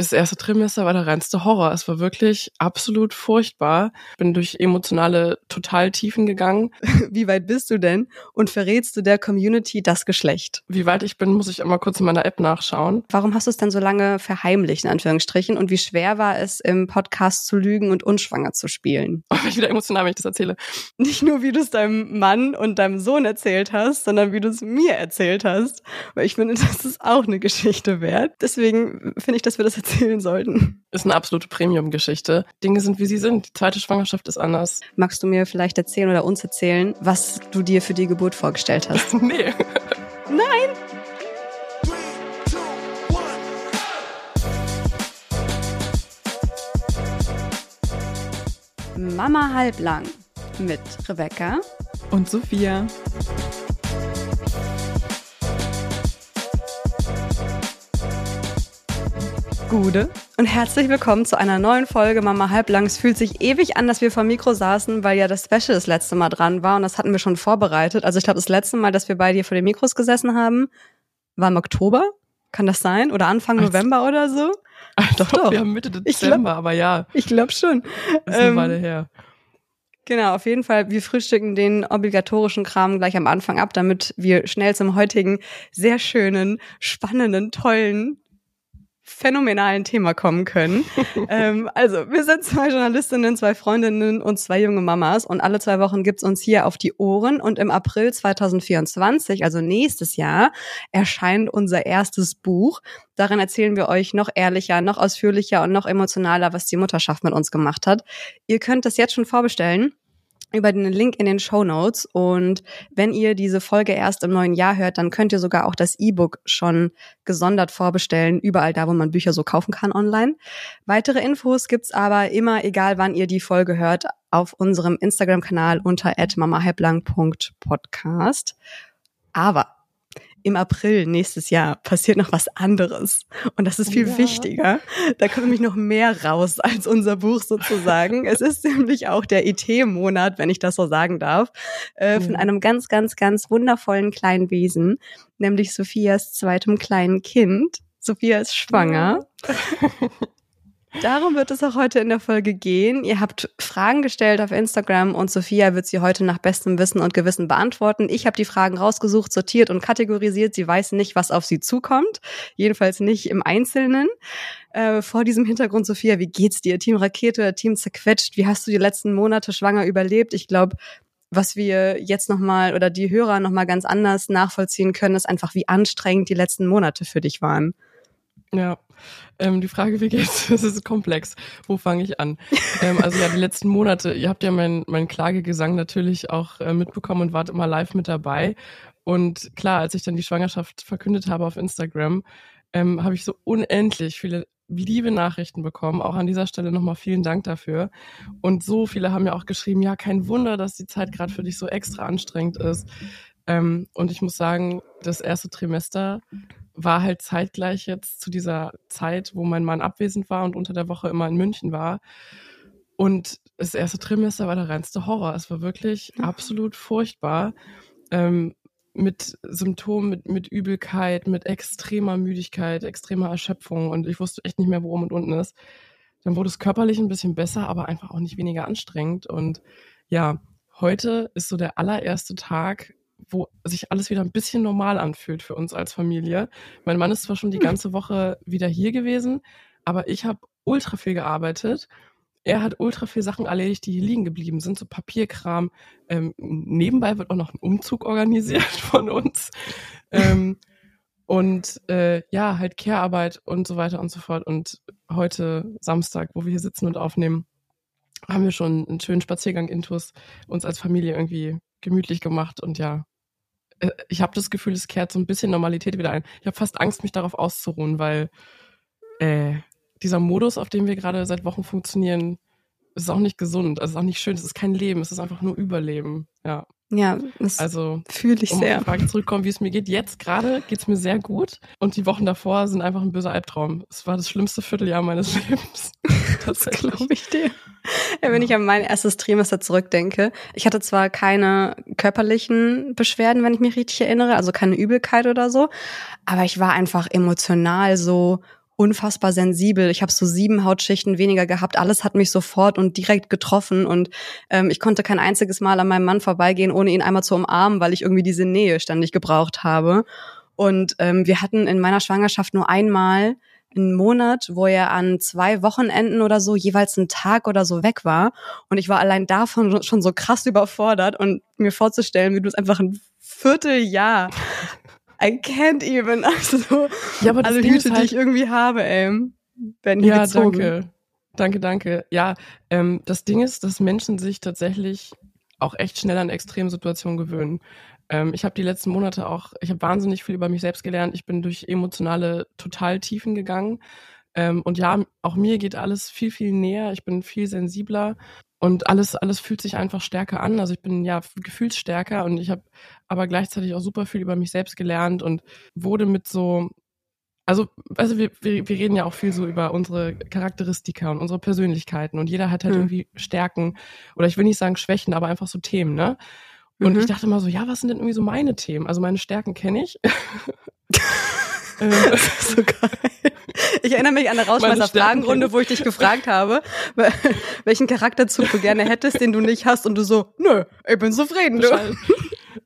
das erste Trimester war der reinste Horror. Es war wirklich absolut furchtbar. Bin durch emotionale Totaltiefen gegangen. Wie weit bist du denn? Und verrätst du der Community das Geschlecht? Wie weit ich bin, muss ich immer kurz in meiner App nachschauen. Warum hast du es dann so lange verheimlicht, in Anführungsstrichen? Und wie schwer war es, im Podcast zu lügen und unschwanger zu spielen? Oh, ich wieder emotional, wenn ich das erzähle. Nicht nur, wie du es deinem Mann und deinem Sohn erzählt hast, sondern wie du es mir erzählt hast. Weil ich finde, das ist auch eine Geschichte wert. Deswegen finde ich, dass wir das erzählen sollten. Ist eine absolute Premium-Geschichte. Dinge sind, wie sie sind. Die zweite Schwangerschaft ist anders. Magst du mir vielleicht erzählen oder uns erzählen, was du dir für die Geburt vorgestellt hast? nee. Nein! Mama halblang mit Rebecca und Sophia. Gude und herzlich willkommen zu einer neuen Folge Mama Halblang. Es fühlt sich ewig an, dass wir vor Mikro saßen, weil ja das Special das letzte Mal dran war und das hatten wir schon vorbereitet. Also ich glaube, das letzte Mal, dass wir bei dir vor den Mikros gesessen haben, war im Oktober. Kann das sein? Oder Anfang Als, November oder so? doch, doch. Wir haben Mitte Dezember, glaub, aber ja. Ich glaube schon. Das ist eine ähm, Weile her. Genau, auf jeden Fall. Wir frühstücken den obligatorischen Kram gleich am Anfang ab, damit wir schnell zum heutigen sehr schönen, spannenden, tollen phänomenalen Thema kommen können. ähm, also, wir sind zwei Journalistinnen, zwei Freundinnen und zwei junge Mamas und alle zwei Wochen gibt's uns hier auf die Ohren und im April 2024, also nächstes Jahr, erscheint unser erstes Buch. Darin erzählen wir euch noch ehrlicher, noch ausführlicher und noch emotionaler, was die Mutterschaft mit uns gemacht hat. Ihr könnt das jetzt schon vorbestellen über den Link in den Show Notes. Und wenn ihr diese Folge erst im neuen Jahr hört, dann könnt ihr sogar auch das E-Book schon gesondert vorbestellen, überall da, wo man Bücher so kaufen kann online. Weitere Infos gibt's aber immer, egal wann ihr die Folge hört, auf unserem Instagram-Kanal unter mamahalblang.podcast. Aber im April nächstes Jahr passiert noch was anderes. Und das ist viel ja. wichtiger. Da kommt nämlich noch mehr raus als unser Buch sozusagen. es ist nämlich auch der IT-Monat, wenn ich das so sagen darf, äh, von einem ganz, ganz, ganz wundervollen kleinen Wesen, nämlich Sophias zweitem kleinen Kind. Sophia ist schwanger. Ja. Darum wird es auch heute in der Folge gehen. Ihr habt Fragen gestellt auf Instagram und Sophia wird sie heute nach bestem Wissen und Gewissen beantworten. Ich habe die Fragen rausgesucht, sortiert und kategorisiert. Sie weiß nicht, was auf sie zukommt. Jedenfalls nicht im Einzelnen. Äh, vor diesem Hintergrund, Sophia, wie geht's dir? Team Rakete, Team zerquetscht. Wie hast du die letzten Monate schwanger überlebt? Ich glaube, was wir jetzt nochmal oder die Hörer nochmal ganz anders nachvollziehen können, ist einfach, wie anstrengend die letzten Monate für dich waren. Ja, ähm, die Frage, wie geht's? Das ist komplex. Wo fange ich an? ähm, also ja, die letzten Monate, ihr habt ja meinen mein Klagegesang natürlich auch äh, mitbekommen und wart immer live mit dabei. Und klar, als ich dann die Schwangerschaft verkündet habe auf Instagram, ähm, habe ich so unendlich viele liebe Nachrichten bekommen. Auch an dieser Stelle nochmal vielen Dank dafür. Und so viele haben ja auch geschrieben, ja, kein Wunder, dass die Zeit gerade für dich so extra anstrengend ist. Ähm, und ich muss sagen, das erste Trimester war halt zeitgleich jetzt zu dieser Zeit, wo mein Mann abwesend war und unter der Woche immer in München war. Und das erste Trimester war der reinste Horror. Es war wirklich absolut furchtbar. Ähm, mit Symptomen, mit, mit Übelkeit, mit extremer Müdigkeit, extremer Erschöpfung und ich wusste echt nicht mehr, wo oben und unten ist. Dann wurde es körperlich ein bisschen besser, aber einfach auch nicht weniger anstrengend. Und ja, heute ist so der allererste Tag, wo sich alles wieder ein bisschen normal anfühlt für uns als Familie. Mein Mann ist zwar schon die hm. ganze Woche wieder hier gewesen, aber ich habe ultra viel gearbeitet. Er hat ultra viel Sachen erledigt, die hier liegen geblieben sind, so Papierkram. Ähm, nebenbei wird auch noch ein Umzug organisiert von uns. Ähm, und äh, ja, halt Care-Arbeit und so weiter und so fort. Und heute Samstag, wo wir hier sitzen und aufnehmen, haben wir schon einen schönen Spaziergang intus uns als Familie irgendwie gemütlich gemacht und ja, ich habe das Gefühl, es kehrt so ein bisschen Normalität wieder ein. Ich habe fast Angst, mich darauf auszuruhen, weil äh, dieser Modus, auf dem wir gerade seit Wochen funktionieren, ist auch nicht gesund. Also ist auch nicht schön. Es ist kein Leben. Es ist einfach nur Überleben. Ja. Ja, das also, fühle ich um sehr. Um auf die Frage zurückkommen, wie es mir geht. Jetzt gerade geht es mir sehr gut. Und die Wochen davor sind einfach ein böser Albtraum. Es war das schlimmste Vierteljahr meines Lebens. das glaube ich dir. Ja, wenn ich an mein erstes Trimester zurückdenke, ich hatte zwar keine körperlichen Beschwerden, wenn ich mich richtig erinnere, also keine Übelkeit oder so, aber ich war einfach emotional so unfassbar sensibel. Ich habe so sieben Hautschichten weniger gehabt. Alles hat mich sofort und direkt getroffen und ähm, ich konnte kein einziges Mal an meinem Mann vorbeigehen, ohne ihn einmal zu umarmen, weil ich irgendwie diese Nähe ständig gebraucht habe. Und ähm, wir hatten in meiner Schwangerschaft nur einmal einen Monat, wo er an zwei Wochenenden oder so jeweils einen Tag oder so weg war. Und ich war allein davon schon so krass überfordert und mir vorzustellen, wie du es einfach ein Vierteljahr I can't even. Also, ja, aber also Hüte, halt, die ich irgendwie habe, ey. Werden hier ja, gezogen. danke. Danke, danke. Ja, ähm, das Ding ist, dass Menschen sich tatsächlich auch echt schnell an Extremsituationen gewöhnen. Ähm, ich habe die letzten Monate auch, ich habe wahnsinnig viel über mich selbst gelernt. Ich bin durch emotionale Totaltiefen gegangen. Ähm, und ja, auch mir geht alles viel, viel näher. Ich bin viel sensibler und alles, alles fühlt sich einfach stärker an. Also ich bin ja gefühlsstärker und ich habe aber gleichzeitig auch super viel über mich selbst gelernt und wurde mit so, also, also wir, wir, wir reden ja auch viel so über unsere Charakteristika und unsere Persönlichkeiten und jeder hat halt mhm. irgendwie Stärken oder ich will nicht sagen Schwächen, aber einfach so Themen, ne? Und mhm. ich dachte mal so, ja, was sind denn irgendwie so meine Themen? Also meine Stärken kenne ich. das ist so geil. Ich erinnere mich an eine Rauschmeister-Fragenrunde, wo ich dich gefragt habe, welchen Charakterzug du gerne hättest, den du nicht hast, und du so, nö, ich bin zufrieden. Du.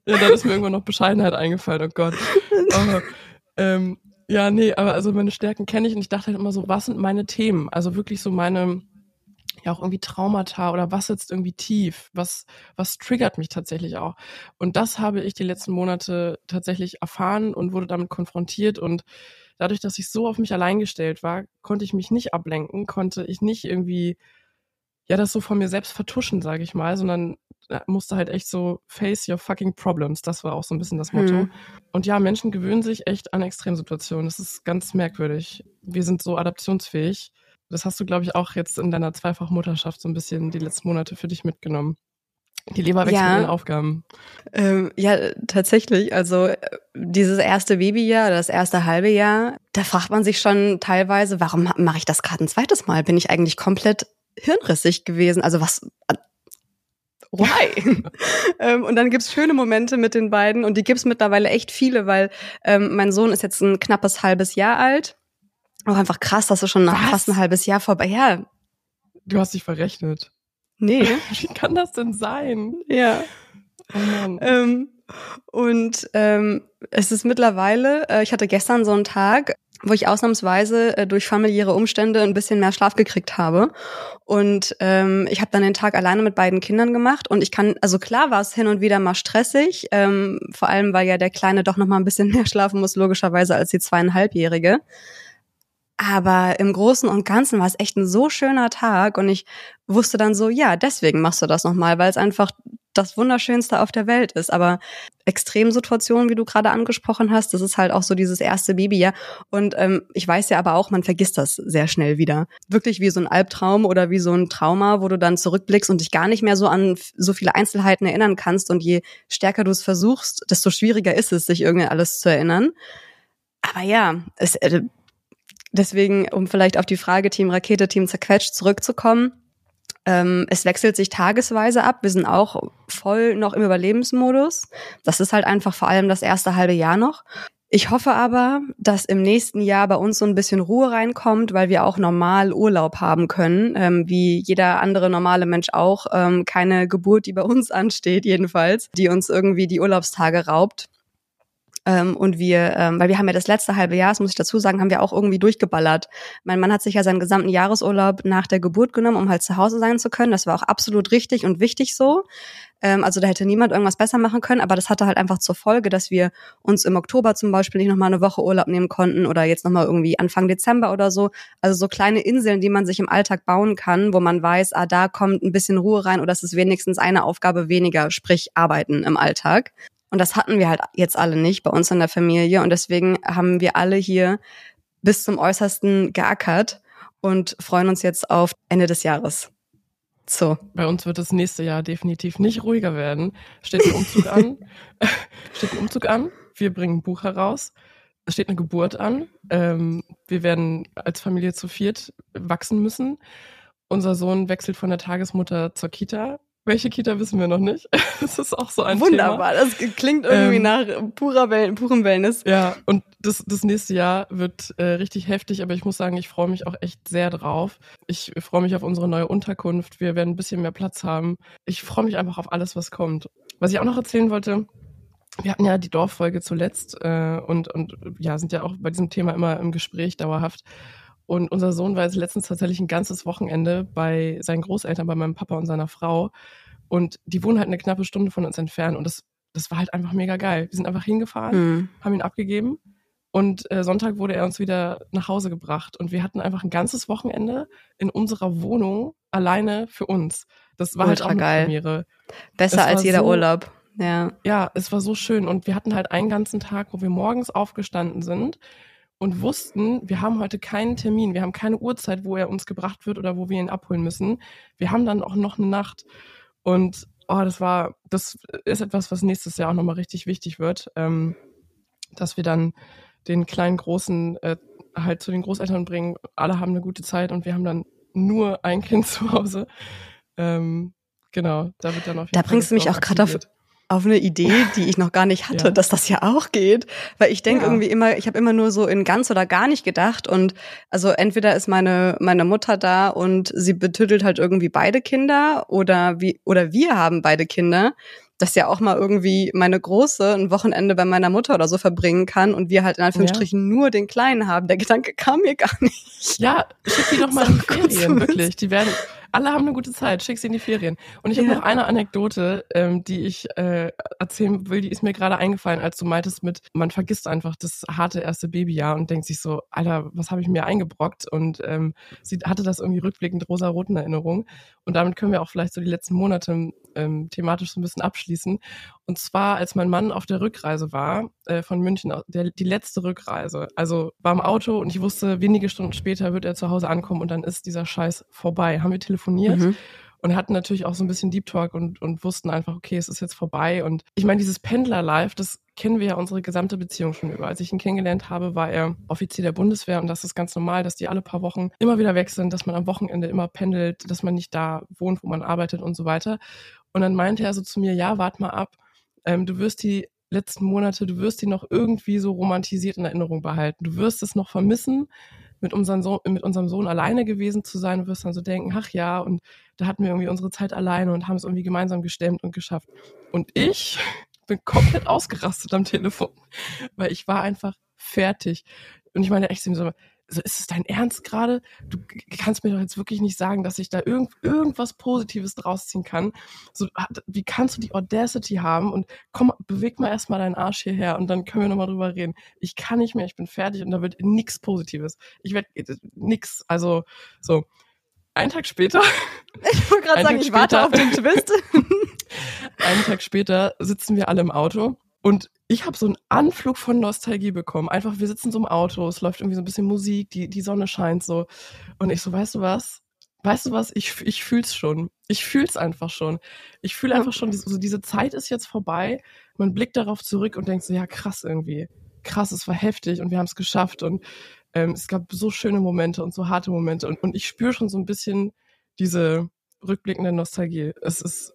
Ja, dann ist mir irgendwann noch Bescheidenheit eingefallen, oh Gott. Oh, ähm, ja, nee, aber also meine Stärken kenne ich und ich dachte halt immer so, was sind meine Themen? Also wirklich so meine, ja auch irgendwie Traumata oder was sitzt irgendwie tief? Was, was triggert mich tatsächlich auch? Und das habe ich die letzten Monate tatsächlich erfahren und wurde damit konfrontiert und dadurch, dass ich so auf mich allein gestellt war, konnte ich mich nicht ablenken, konnte ich nicht irgendwie ja das so von mir selbst vertuschen, sage ich mal, sondern äh, musste halt echt so face your fucking problems. Das war auch so ein bisschen das Motto. Hm. Und ja, Menschen gewöhnen sich echt an Extremsituationen. Das ist ganz merkwürdig. Wir sind so adaptionsfähig. Das hast du, glaube ich, auch jetzt in deiner Zweifachmutterschaft so ein bisschen die letzten Monate für dich mitgenommen. Die Leber wächst ja. mit den Aufgaben. Ähm, ja, tatsächlich. Also äh, dieses erste Babyjahr, das erste halbe Jahr, da fragt man sich schon teilweise, warum mache ich das gerade ein zweites Mal? Bin ich eigentlich komplett hirnrissig gewesen? Also was? Äh, why? ähm, und dann gibt's schöne Momente mit den beiden und die gibt's mittlerweile echt viele, weil ähm, mein Sohn ist jetzt ein knappes halbes Jahr alt. Auch einfach krass, dass er schon Was? fast ein halbes Jahr vorbei. Ja. Du hast dich verrechnet. Nee. Wie kann das denn sein? Ja. Oh ähm, und ähm, es ist mittlerweile, äh, ich hatte gestern so einen Tag, wo ich ausnahmsweise äh, durch familiäre Umstände ein bisschen mehr Schlaf gekriegt habe. Und ähm, ich habe dann den Tag alleine mit beiden Kindern gemacht. Und ich kann, also klar war es hin und wieder mal stressig, ähm, vor allem weil ja der Kleine doch noch mal ein bisschen mehr schlafen muss, logischerweise als die zweieinhalbjährige. Aber im Großen und Ganzen war es echt ein so schöner Tag und ich wusste dann so, ja, deswegen machst du das nochmal, weil es einfach das Wunderschönste auf der Welt ist. Aber Extremsituationen, wie du gerade angesprochen hast, das ist halt auch so dieses erste Babyjahr. Und ähm, ich weiß ja aber auch, man vergisst das sehr schnell wieder. Wirklich wie so ein Albtraum oder wie so ein Trauma, wo du dann zurückblickst und dich gar nicht mehr so an so viele Einzelheiten erinnern kannst. Und je stärker du es versuchst, desto schwieriger ist es, sich irgendwie alles zu erinnern. Aber ja, es, äh, deswegen, um vielleicht auf die Frage Team Rakete, Team Zerquetscht zurückzukommen, ähm, es wechselt sich tagesweise ab. Wir sind auch voll noch im Überlebensmodus. Das ist halt einfach vor allem das erste halbe Jahr noch. Ich hoffe aber, dass im nächsten Jahr bei uns so ein bisschen Ruhe reinkommt, weil wir auch normal Urlaub haben können, ähm, wie jeder andere normale Mensch auch. Ähm, keine Geburt, die bei uns ansteht, jedenfalls, die uns irgendwie die Urlaubstage raubt. Ähm, und wir, ähm, weil wir haben ja das letzte halbe Jahr, das muss ich dazu sagen, haben wir auch irgendwie durchgeballert. Mein Mann hat sich ja seinen gesamten Jahresurlaub nach der Geburt genommen, um halt zu Hause sein zu können. Das war auch absolut richtig und wichtig so. Ähm, also da hätte niemand irgendwas besser machen können, aber das hatte halt einfach zur Folge, dass wir uns im Oktober zum Beispiel nicht nochmal eine Woche Urlaub nehmen konnten oder jetzt nochmal irgendwie Anfang Dezember oder so. Also so kleine Inseln, die man sich im Alltag bauen kann, wo man weiß, ah, da kommt ein bisschen Ruhe rein oder es ist wenigstens eine Aufgabe weniger, sprich Arbeiten im Alltag. Und das hatten wir halt jetzt alle nicht bei uns in der Familie. Und deswegen haben wir alle hier bis zum Äußersten geackert und freuen uns jetzt auf Ende des Jahres. So. Bei uns wird das nächste Jahr definitiv nicht ruhiger werden. Steht ein Umzug an. Steht ein Umzug an. Wir bringen ein Buch heraus. Es steht eine Geburt an. Ähm, wir werden als Familie zu viert wachsen müssen. Unser Sohn wechselt von der Tagesmutter zur Kita Welche Kita wissen wir noch nicht. Das ist auch so ein Wunderbar, Thema. das klingt irgendwie Ähm, nach purer Wellen, purem Wellness. Ja, und das, das nächste Jahr wird äh, richtig heftig, aber ich muss sagen, ich freue mich auch echt sehr drauf. Ich freue mich auf unsere neue Unterkunft. Wir werden ein bisschen mehr Platz haben. Ich freue mich einfach auf alles, was kommt. Was ich auch noch erzählen wollte, wir hatten ja die Dorffolge zuletzt äh, und, und ja, sind ja auch bei diesem Thema immer im Gespräch dauerhaft. Und unser Sohn war jetzt letztens tatsächlich ein ganzes Wochenende bei seinen Großeltern, bei meinem Papa und seiner Frau. Und die wohnen halt eine knappe Stunde von uns entfernt. Und das, das war halt einfach mega geil. Wir sind einfach hingefahren, Hm. haben ihn abgegeben. Und äh, Sonntag wurde er uns wieder nach Hause gebracht. Und wir hatten einfach ein ganzes Wochenende in unserer Wohnung alleine für uns. Das war halt Ultra auch eine geil. Premiere. Besser als jeder so- Urlaub. Ja. Ja, es war so schön. Und wir hatten halt einen ganzen Tag, wo wir morgens aufgestanden sind und wussten, wir haben heute keinen Termin, wir haben keine Uhrzeit, wo er uns gebracht wird oder wo wir ihn abholen müssen. Wir haben dann auch noch eine Nacht. Und oh, das war, das ist etwas, was nächstes Jahr auch nochmal richtig wichtig wird, ähm, dass wir dann den kleinen Großen äh, halt zu den Großeltern bringen. Alle haben eine gute Zeit und wir haben dann nur ein Kind zu Hause. Ähm, genau, da wird dann auf jeden Da Fall bringst du mich auch gerade auf. Auf eine Idee, die ich noch gar nicht hatte, Ja. dass das ja auch geht. Weil ich denke Ja. irgendwie immer, ich habe immer nur so in ganz oder gar nicht gedacht. Und also entweder ist meine, meine Mutter da und sie betüttelt halt irgendwie beide Kinder oder wie, oder wir haben beide Kinder. Dass ja auch mal irgendwie meine Große ein Wochenende bei meiner Mutter oder so verbringen kann und wir halt in Anführungsstrichen nur den Kleinen haben. Der Gedanke kam mir gar nicht. Ja, schick die doch mal So in Ferien, wirklich. Die werden, alle haben eine gute Zeit, schick sie in die Ferien. Und ich habe Ja. noch eine Anekdote, ähm, die ich äh, erzählen will, die ist mir gerade eingefallen, als du meintest mit, man vergisst einfach das harte erste Babyjahr und denkt sich so, Alter, was habe ich mir eingebrockt? Und ähm, sie hatte das irgendwie rückblickend rosa-roten Erinnerung. Und damit können wir auch vielleicht so die letzten Monate ähm, thematisch so ein bisschen abschließen. Und zwar, als mein Mann auf der Rückreise war äh, von München, der, die letzte Rückreise. Also war im Auto und ich wusste, wenige Stunden später wird er zu Hause ankommen und dann ist dieser Scheiß vorbei. Haben wir telefoniert Mhm. und hatten natürlich auch so ein bisschen Deep Talk und, und wussten einfach, okay, es ist jetzt vorbei. Und ich meine, dieses Pendler-Life, das kennen wir ja unsere gesamte Beziehung schon über. Als ich ihn kennengelernt habe, war er Offizier der Bundeswehr und das ist ganz normal, dass die alle paar Wochen immer wieder weg sind, dass man am Wochenende immer pendelt, dass man nicht da wohnt, wo man arbeitet und so weiter. Und dann meinte er so zu mir, ja, wart mal ab, ähm, du wirst die letzten Monate, du wirst die noch irgendwie so romantisiert in Erinnerung behalten. Du wirst es noch vermissen, mit unserem Sohn, mit unserem Sohn alleine gewesen zu sein. Du wirst dann so denken, ach ja, und da hatten wir irgendwie unsere Zeit alleine und haben es irgendwie gemeinsam gestemmt und geschafft. Und ich bin komplett ausgerastet am Telefon, weil ich war einfach fertig. Und ich meine echt so, so ist es dein Ernst gerade? Du kannst mir doch jetzt wirklich nicht sagen, dass ich da irgend, irgendwas Positives draus ziehen kann. So, wie kannst du die Audacity haben und komm, beweg mal erstmal deinen Arsch hierher und dann können wir nochmal drüber reden. Ich kann nicht mehr, ich bin fertig und da wird nichts Positives. Ich werde nix, also so. Einen Tag später Ich wollte gerade sagen, Tag ich warte später- auf den Twist. einen Tag später sitzen wir alle im Auto und ich habe so einen Anflug von Nostalgie bekommen. Einfach, wir sitzen so im Auto, es läuft irgendwie so ein bisschen Musik, die, die Sonne scheint so. Und ich so, weißt du was? Weißt du was? Ich, ich fühl's schon. Ich fühl's einfach schon. Ich fühle einfach schon, diese- so diese Zeit ist jetzt vorbei. Man blickt darauf zurück und denkt so, ja krass irgendwie. Krass, es war heftig und wir haben es geschafft. Und ähm, es gab so schöne Momente und so harte Momente. Und, und ich spüre schon so ein bisschen diese rückblickende Nostalgie. Es ist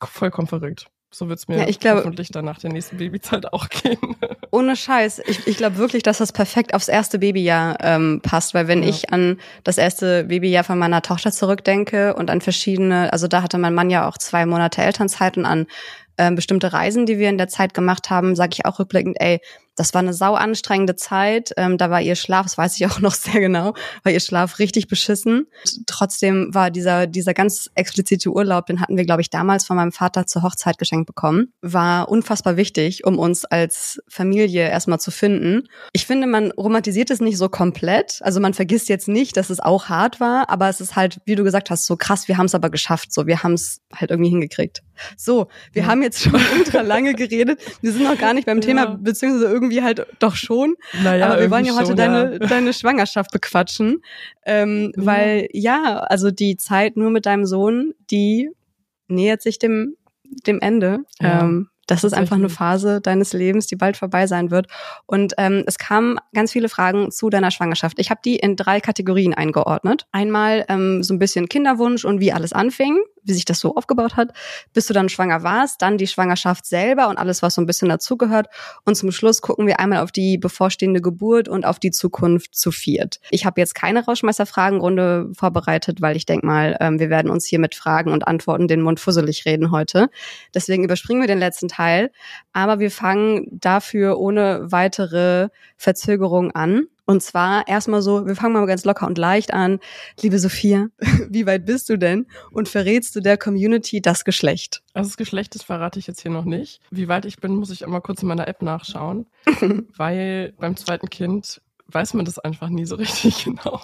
vollkommen verrückt. So wird's mir Ja, ich glaube- hoffentlich dann nach der nächsten Babyzeit auch gehen. Ohne Scheiß. Ich, ich glaube wirklich, dass das perfekt aufs erste Babyjahr ähm, passt, weil wenn Ja. ich an das erste Babyjahr von meiner Tochter zurückdenke und an verschiedene, also da hatte mein Mann ja auch zwei Monate Elternzeit und an ähm, bestimmte Reisen, die wir in der Zeit gemacht haben, sage ich auch rückblickend, ey, das war eine sau anstrengende Zeit. Ähm, da war ihr Schlaf, das weiß ich auch noch sehr genau, war ihr Schlaf richtig beschissen. Trotzdem war dieser dieser ganz explizite Urlaub, den hatten wir, glaube ich, damals von meinem Vater zur Hochzeit geschenkt bekommen, war unfassbar wichtig, um uns als Familie erstmal zu finden. Ich finde, man romantisiert es nicht so komplett. Also man vergisst jetzt nicht, dass es auch hart war, aber es ist halt, wie du gesagt hast, so krass, wir haben es aber geschafft. So, wir haben es halt irgendwie hingekriegt. So, wir Ja. haben jetzt schon ultra lange geredet. Wir sind noch gar nicht beim Ja. Thema, beziehungsweise irgendwie halt doch schon. Naja, aber wir wollen ja irgendwie heute schon, deine, deine Schwangerschaft bequatschen. Ähm, Ja. Weil ja, also die Zeit nur mit deinem Sohn, die nähert sich dem, dem Ende. Ja, ähm, das ist einfach eine. Phase deines Lebens, die bald vorbei sein wird. Und ähm, es kamen ganz viele Fragen zu deiner Schwangerschaft. Ich habe die in drei Kategorien eingeordnet. Einmal ähm, so ein bisschen Kinderwunsch und wie alles anfing. Wie sich das so aufgebaut hat, bis du dann schwanger warst, dann die Schwangerschaft selber und alles, was so ein bisschen dazugehört. Und zum Schluss gucken wir einmal auf die bevorstehende Geburt und auf die Zukunft zu viert. Ich habe jetzt keine Rauschmeister-Fragenrunde vorbereitet, weil ich denke mal, ähm, wir werden uns hier mit Fragen und Antworten den Mund fusselig reden heute. Deswegen überspringen wir den letzten Teil. Aber wir fangen dafür ohne weitere Verzögerung an. Und zwar erstmal so, wir fangen mal ganz locker und leicht an. Liebe Sophia, wie weit bist du denn und verrätst du der Community das Geschlecht? Also das Geschlecht, das verrate ich jetzt hier noch nicht. Wie weit ich bin, muss ich einmal kurz in meiner App nachschauen, weil beim zweiten Kind weiß man das einfach nie so richtig genau.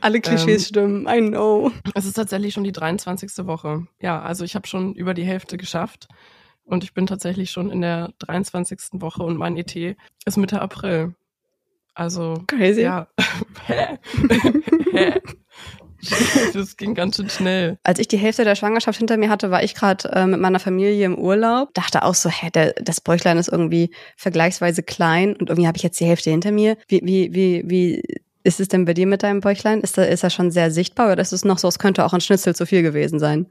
Alle Klischees ähm, stimmen, I know. Es ist tatsächlich schon die 23. Woche. Ja, also ich habe schon über die Hälfte geschafft. Und ich bin tatsächlich schon in der 23. Woche und mein ET ist Mitte April. Also. Crazy. Ja. Das ging ganz schön schnell. Als ich die Hälfte der Schwangerschaft hinter mir hatte, war ich gerade äh, mit meiner Familie im Urlaub. Dachte auch so, hä, der, das Bäuchlein ist irgendwie vergleichsweise klein und irgendwie habe ich jetzt die Hälfte hinter mir. Wie, wie, wie, wie ist es denn bei dir mit deinem Bäuchlein? Ist da, ist er schon sehr sichtbar oder ist es noch so, es könnte auch ein Schnitzel zu viel gewesen sein?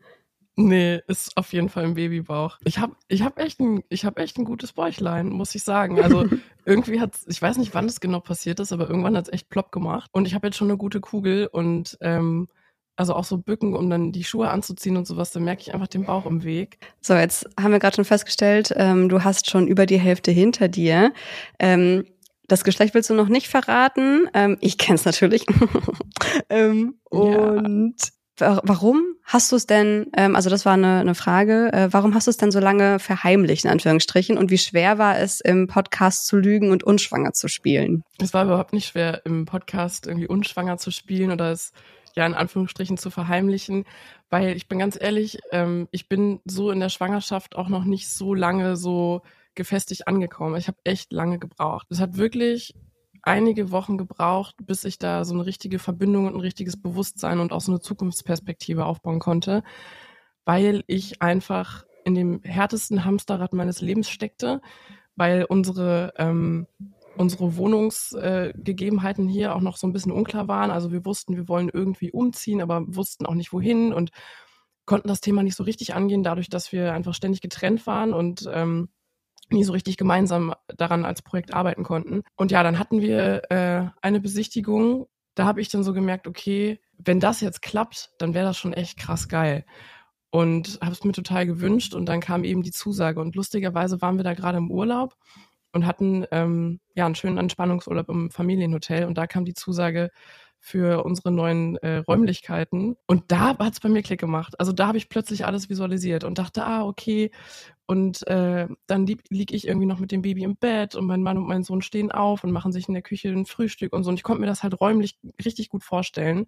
Nee, ist auf jeden Fall ein Babybauch. Ich habe ich hab echt, ein, ich hab echt ein gutes Bäuchlein, muss ich sagen. Also irgendwie hat ich weiß nicht, wann das genau passiert ist, aber irgendwann hat es echt plopp gemacht. Und ich habe jetzt schon eine gute Kugel und ähm, also auch so bücken, um dann die Schuhe anzuziehen und sowas, dann merke ich einfach den Bauch im Weg. So, jetzt haben wir gerade schon festgestellt, ähm, du hast schon über die Hälfte hinter dir. Ähm, das Geschlecht willst du noch nicht verraten. Ähm, ich kenne es natürlich. ähm, ja. Und warum hast du es denn, ähm, also das war eine, eine Frage, äh, warum hast du es denn so lange verheimlicht, in Anführungsstrichen? Und wie schwer war es, im Podcast zu lügen und unschwanger zu spielen? Es war überhaupt nicht schwer, im Podcast irgendwie unschwanger zu spielen oder es ja in Anführungsstrichen zu verheimlichen, weil ich bin ganz ehrlich, ähm, ich bin so in der Schwangerschaft auch noch nicht so lange so gefestigt angekommen. Ich habe echt lange gebraucht. Es hat wirklich einige Wochen gebraucht, bis ich da so eine richtige Verbindung und ein richtiges Bewusstsein und auch so eine Zukunftsperspektive aufbauen konnte, weil ich einfach in dem härtesten Hamsterrad meines Lebens steckte, weil unsere ähm, unsere Wohnungsgegebenheiten äh, hier auch noch so ein bisschen unklar waren. Also wir wussten, wir wollen irgendwie umziehen, aber wussten auch nicht wohin und konnten das Thema nicht so richtig angehen, dadurch, dass wir einfach ständig getrennt waren und ähm, nie so richtig gemeinsam daran als Projekt arbeiten konnten. Und ja, dann hatten wir äh, eine Besichtigung. Da habe ich dann so gemerkt, okay, wenn das jetzt klappt, dann wäre das schon echt krass geil. Und habe es mir total gewünscht und dann kam eben die Zusage. Und lustigerweise waren wir da gerade im Urlaub und hatten ähm, ja einen schönen Entspannungsurlaub im Familienhotel und da kam die Zusage für unsere neuen äh, Räumlichkeiten und da hat es bei mir Klick gemacht. Also da habe ich plötzlich alles visualisiert und dachte, ah okay, und äh, dann lieg, lieg ich irgendwie noch mit dem Baby im Bett und mein Mann und mein Sohn stehen auf und machen sich in der Küche ein Frühstück und so. Und ich konnte mir das halt räumlich richtig gut vorstellen.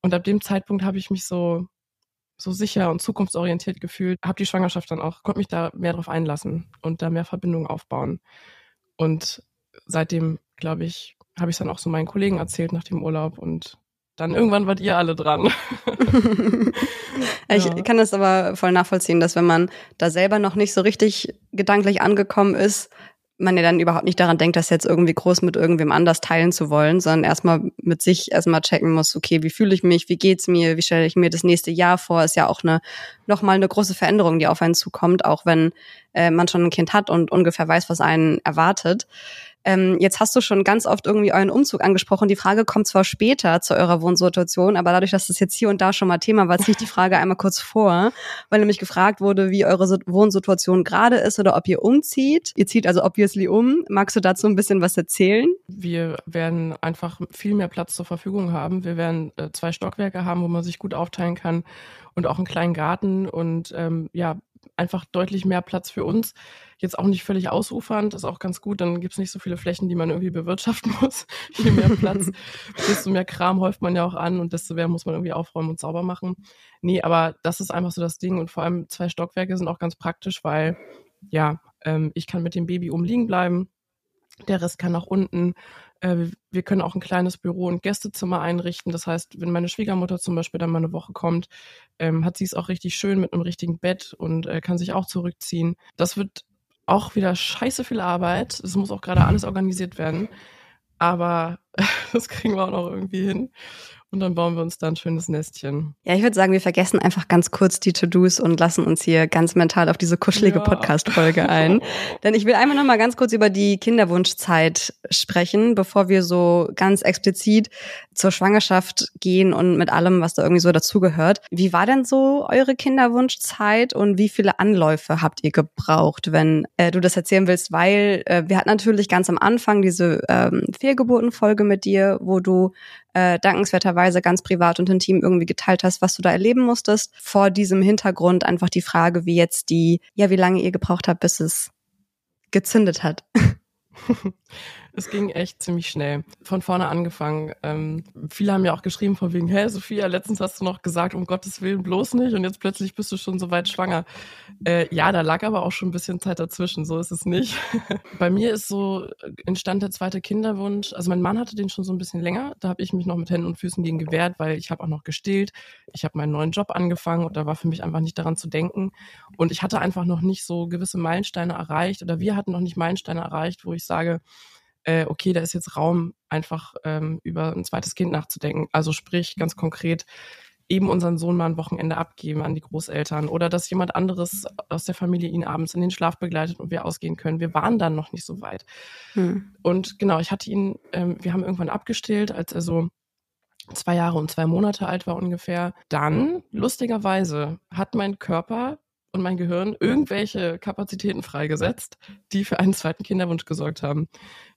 Und ab dem Zeitpunkt habe ich mich so, so sicher und zukunftsorientiert gefühlt, habe die Schwangerschaft dann auch, konnte mich da mehr drauf einlassen und da mehr Verbindungen aufbauen. Und seitdem, glaube ich, habe ich dann auch so meinen Kollegen erzählt nach dem Urlaub und dann irgendwann wart ihr alle dran. ich ja. kann das aber voll nachvollziehen, dass wenn man da selber noch nicht so richtig gedanklich angekommen ist, man ja dann überhaupt nicht daran denkt, das jetzt irgendwie groß mit irgendwem anders teilen zu wollen, sondern erstmal mit sich erstmal checken muss, okay, wie fühle ich mich, wie geht's mir, wie stelle ich mir das nächste Jahr vor, ist ja auch eine nochmal eine große Veränderung, die auf einen zukommt, auch wenn äh, man schon ein Kind hat und ungefähr weiß, was einen erwartet. Ähm, jetzt hast du schon ganz oft irgendwie euren Umzug angesprochen. Die Frage kommt zwar später zu eurer Wohnsituation, aber dadurch, dass das jetzt hier und da schon mal Thema war, ziehe ich die Frage einmal kurz vor, weil nämlich gefragt wurde, wie eure Wohnsituation gerade ist oder ob ihr umzieht. Ihr zieht also obviously um. Magst du dazu ein bisschen was erzählen? Wir werden einfach viel mehr Platz zur Verfügung haben. Wir werden äh, zwei Stockwerke haben, wo man sich gut aufteilen kann und auch einen kleinen Garten und ähm, ja, einfach deutlich mehr Platz für uns. Jetzt auch nicht völlig ausufernd, ist auch ganz gut. Dann gibt es nicht so viele Flächen, die man irgendwie bewirtschaften muss. Je mehr Platz, desto mehr Kram häuft man ja auch an und desto mehr muss man irgendwie aufräumen und sauber machen. Nee, aber das ist einfach so das Ding. Und vor allem zwei Stockwerke sind auch ganz praktisch, weil ja, ähm, ich kann mit dem Baby oben liegen bleiben. Der Rest kann nach unten. Äh, wir können auch ein kleines Büro und Gästezimmer einrichten. Das heißt, wenn meine Schwiegermutter zum Beispiel dann mal eine Woche kommt, ähm, hat sie es auch richtig schön mit einem richtigen Bett und äh, kann sich auch zurückziehen. Das wird auch wieder scheiße viel Arbeit. Es muss auch gerade alles organisiert werden. Aber Das kriegen wir auch noch irgendwie hin. Und dann bauen wir uns da ein schönes Nestchen. Ja, ich würde sagen, wir vergessen einfach ganz kurz die To-Dos und lassen uns hier ganz mental auf diese kuschelige ja. Podcast-Folge ein. Denn ich will einmal noch mal ganz kurz über die Kinderwunschzeit sprechen, bevor wir so ganz explizit zur Schwangerschaft gehen und mit allem, was da irgendwie so dazugehört. Wie war denn so eure Kinderwunschzeit und wie viele Anläufe habt ihr gebraucht, wenn äh, du das erzählen willst? Weil äh, wir hatten natürlich ganz am Anfang diese ähm, Fehlgeburtenfolge mit dir, wo du äh, dankenswerterweise ganz privat und intim irgendwie geteilt hast, was du da erleben musstest. Vor diesem Hintergrund einfach die Frage, wie jetzt die, ja, wie lange ihr gebraucht habt, bis es gezündet hat. es ging echt ziemlich schnell. Von vorne angefangen. Ähm, viele haben ja auch geschrieben von wegen, hä, Sophia, letztens hast du noch gesagt, um Gottes Willen bloß nicht und jetzt plötzlich bist du schon so weit schwanger. Äh, ja, da lag aber auch schon ein bisschen Zeit dazwischen, so ist es nicht. Bei mir ist so entstand der zweite Kinderwunsch. Also mein Mann hatte den schon so ein bisschen länger. Da habe ich mich noch mit Händen und Füßen gegen gewehrt, weil ich habe auch noch gestillt. Ich habe meinen neuen Job angefangen und da war für mich einfach nicht daran zu denken. Und ich hatte einfach noch nicht so gewisse Meilensteine erreicht oder wir hatten noch nicht Meilensteine erreicht, wo ich sage, äh, okay, da ist jetzt Raum, einfach ähm, über ein zweites Kind nachzudenken. Also sprich ganz konkret, eben unseren Sohn mal ein Wochenende abgeben an die Großeltern oder dass jemand anderes aus der Familie ihn abends in den Schlaf begleitet und wir ausgehen können. Wir waren dann noch nicht so weit. Hm. Und genau, ich hatte ihn, ähm, wir haben irgendwann abgestillt, als er so zwei Jahre und zwei Monate alt war ungefähr. Dann, lustigerweise, hat mein Körper und mein Gehirn irgendwelche Kapazitäten freigesetzt, die für einen zweiten Kinderwunsch gesorgt haben.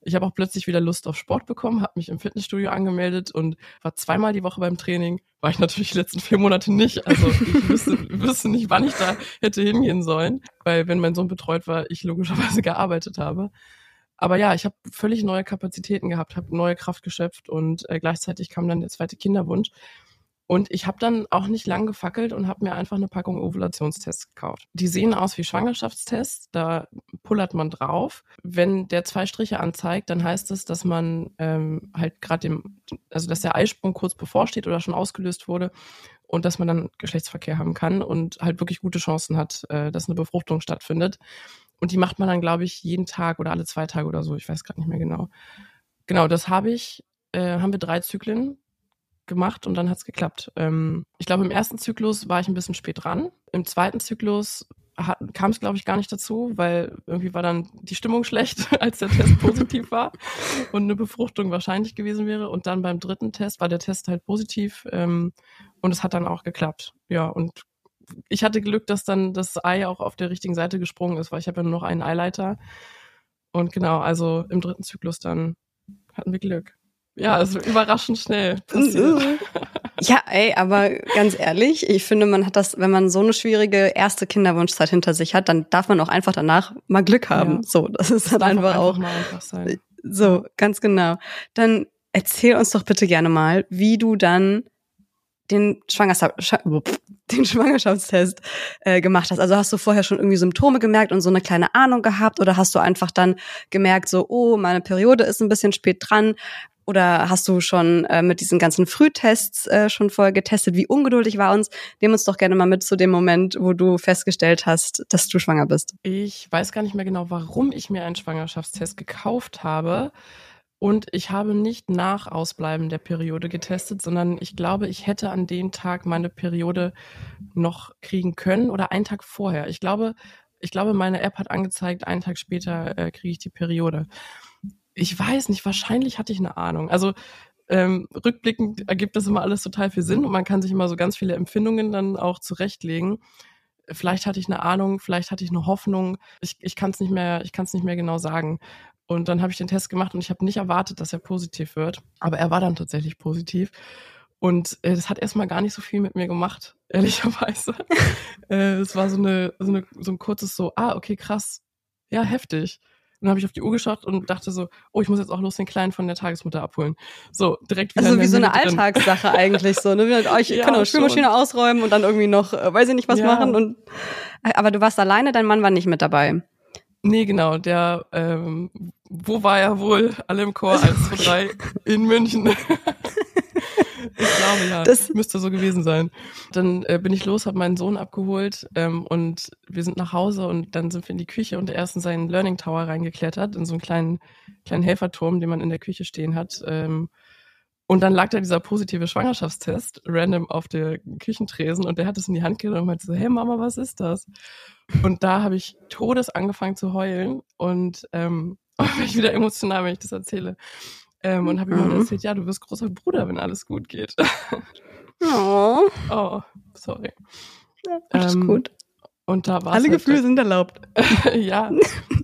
Ich habe auch plötzlich wieder Lust auf Sport bekommen, habe mich im Fitnessstudio angemeldet und war zweimal die Woche beim Training. War ich natürlich die letzten vier Monate nicht. Also ich wüsste, wüsste nicht, wann ich da hätte hingehen sollen, weil wenn mein Sohn betreut war, ich logischerweise gearbeitet habe. Aber ja, ich habe völlig neue Kapazitäten gehabt, habe neue Kraft geschöpft und äh, gleichzeitig kam dann der zweite Kinderwunsch. Und ich habe dann auch nicht lang gefackelt und habe mir einfach eine Packung Ovulationstests gekauft. Die sehen aus wie Schwangerschaftstests, da pullert man drauf. Wenn der zwei Striche anzeigt, dann heißt es, dass man ähm, halt gerade dem, also dass der Eisprung kurz bevorsteht oder schon ausgelöst wurde und dass man dann Geschlechtsverkehr haben kann und halt wirklich gute Chancen hat, äh, dass eine Befruchtung stattfindet. Und die macht man dann, glaube ich, jeden Tag oder alle zwei Tage oder so. Ich weiß gerade nicht mehr genau. Genau, das habe ich, äh, haben wir drei Zyklen gemacht und dann hat's geklappt. Ähm, ich glaube, im ersten Zyklus war ich ein bisschen spät dran. Im zweiten Zyklus kam es, glaube ich, gar nicht dazu, weil irgendwie war dann die Stimmung schlecht, als der Test positiv war und eine Befruchtung wahrscheinlich gewesen wäre. Und dann beim dritten Test war der Test halt positiv ähm, und es hat dann auch geklappt. Ja, und ich hatte Glück, dass dann das Ei auch auf der richtigen Seite gesprungen ist, weil ich habe ja nur noch einen Eileiter. Und genau, also im dritten Zyklus dann hatten wir Glück. Ja, also überraschend schnell passiert. Ja, ey, aber ganz ehrlich, ich finde, man hat das, wenn man so eine schwierige erste Kinderwunschzeit hinter sich hat, dann darf man auch einfach danach mal Glück haben. Ja. So, das ist halt einfach auch. Einfach mal einfach sein. So, ganz genau. Dann erzähl uns doch bitte gerne mal, wie du dann den, Schwangerschaft, den Schwangerschaftstest äh, gemacht hast. Also hast du vorher schon irgendwie Symptome gemerkt und so eine kleine Ahnung gehabt oder hast du einfach dann gemerkt, so, oh, meine Periode ist ein bisschen spät dran, oder hast du schon äh, mit diesen ganzen Frühtests äh, schon vorher getestet? Wie ungeduldig war uns? Nehmen uns doch gerne mal mit zu dem Moment, wo du festgestellt hast, dass du schwanger bist. Ich weiß gar nicht mehr genau, warum ich mir einen Schwangerschaftstest gekauft habe. Und ich habe nicht nach Ausbleiben der Periode getestet, sondern ich glaube, ich hätte an dem Tag meine Periode noch kriegen können oder einen Tag vorher. Ich glaube, ich glaube, meine App hat angezeigt, einen Tag später äh, kriege ich die Periode ich weiß nicht, wahrscheinlich hatte ich eine Ahnung. Also ähm, rückblickend ergibt das immer alles total viel Sinn und man kann sich immer so ganz viele Empfindungen dann auch zurechtlegen. Vielleicht hatte ich eine Ahnung, vielleicht hatte ich eine Hoffnung. Ich, ich kann es nicht mehr, ich kann es nicht mehr genau sagen. Und dann habe ich den Test gemacht und ich habe nicht erwartet, dass er positiv wird. Aber er war dann tatsächlich positiv. Und äh, das hat erstmal gar nicht so viel mit mir gemacht, ehrlicherweise. äh, es war so, eine, so, eine, so ein kurzes so, ah, okay, krass. Ja, heftig. Und dann habe ich auf die Uhr geschaut und dachte so, oh, ich muss jetzt auch los den Kleinen von der Tagesmutter abholen. So, direkt wieder. Also wie so eine drin. Alltagssache eigentlich so, ne? Oh, ich ja, kann auch Spülmaschine ausräumen und dann irgendwie noch, äh, weiß ich nicht, was ja. machen. Und aber du warst alleine, dein Mann war nicht mit dabei. Nee, genau. Der, ähm, wo war er wohl? Alle im Chor, 1, 2, 3, in München. Ich glaube ja, das müsste so gewesen sein. Dann äh, bin ich los, habe meinen Sohn abgeholt ähm, und wir sind nach Hause und dann sind wir in die Küche und er ist in seinen Learning Tower reingeklettert, in so einen kleinen, kleinen Helferturm, den man in der Küche stehen hat. Ähm, und dann lag da dieser positive Schwangerschaftstest random auf der Küchentresen und der hat es in die Hand genommen und meinte so, hey Mama, was ist das? Und da habe ich todes angefangen zu heulen und ähm, bin ich wieder emotional, wenn ich das erzähle. Ähm, und habe ihm mhm. erzählt, ja, du wirst großer Bruder, wenn alles gut geht. Oh. Oh, sorry. Ja, alles ähm, gut. Und da war Alle halt Gefühle sind erlaubt. ja,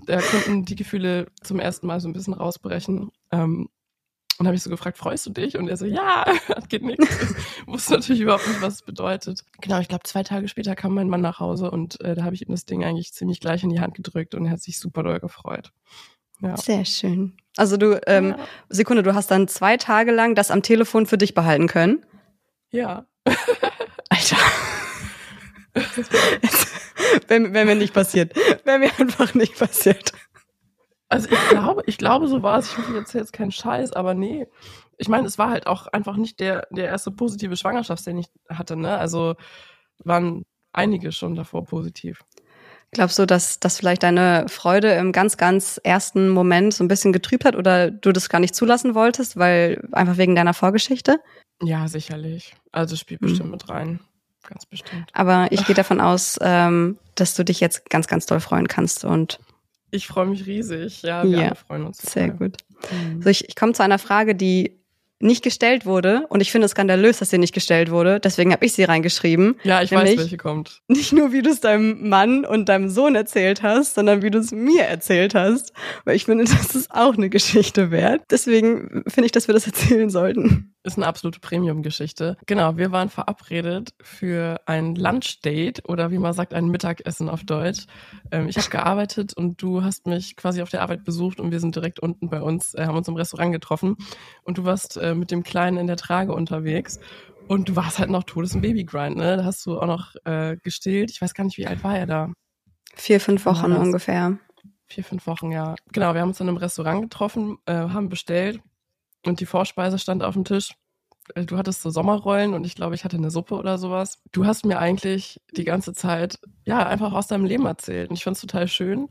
da konnten die Gefühle zum ersten Mal so ein bisschen rausbrechen. Ähm, und habe ich so gefragt, freust du dich? Und er so, ja, geht nichts. Wusste natürlich überhaupt nicht, was es bedeutet. Genau, ich glaube, zwei Tage später kam mein Mann nach Hause und äh, da habe ich ihm das Ding eigentlich ziemlich gleich in die Hand gedrückt und er hat sich super doll gefreut. Ja. Sehr schön. Also du, ähm, ja. Sekunde, du hast dann zwei Tage lang das am Telefon für dich behalten können? Ja. Alter. Wäre wär mir nicht passiert. Wäre mir einfach nicht passiert. Also ich glaube, ich glaube, so war es. Ich hoffe, erzähle jetzt keinen Scheiß, aber nee. Ich meine, es war halt auch einfach nicht der, der erste positive Schwangerschaft, den ich hatte, ne? Also waren einige schon davor positiv. Glaubst du, dass das vielleicht deine Freude im ganz, ganz ersten Moment so ein bisschen getrübt hat oder du das gar nicht zulassen wolltest, weil einfach wegen deiner Vorgeschichte? Ja, sicherlich. Also spielt mhm. bestimmt mit rein. Ganz bestimmt. Aber ich gehe davon aus, ähm, dass du dich jetzt ganz, ganz doll freuen kannst und ich freue mich riesig. Ja, wir ja, freuen uns. Sehr gut. Mhm. So, ich, ich komme zu einer Frage, die nicht gestellt wurde und ich finde es skandalös, dass sie nicht gestellt wurde. Deswegen habe ich sie reingeschrieben. Ja, ich weiß, welche kommt. Nicht nur, wie du es deinem Mann und deinem Sohn erzählt hast, sondern wie du es mir erzählt hast. Weil ich finde, das ist auch eine Geschichte wert. Deswegen finde ich, dass wir das erzählen sollten. Ist eine absolute Premium-Geschichte. Genau, wir waren verabredet für ein Lunchdate oder wie man sagt, ein Mittagessen auf Deutsch. Ähm, ich habe gearbeitet und du hast mich quasi auf der Arbeit besucht und wir sind direkt unten bei uns, äh, haben uns im Restaurant getroffen und du warst äh, mit dem Kleinen in der Trage unterwegs. Und du warst halt noch todes im Babygrind, ne? Da hast du auch noch äh, gestillt. Ich weiß gar nicht, wie alt war er da? Vier, fünf Wochen ungefähr. Vier, fünf Wochen, ja. Genau, wir haben uns dann im Restaurant getroffen, äh, haben bestellt und die Vorspeise stand auf dem Tisch. Äh, du hattest so Sommerrollen und ich glaube, ich hatte eine Suppe oder sowas. Du hast mir eigentlich die ganze Zeit, ja, einfach aus deinem Leben erzählt. Und ich fand es total schön,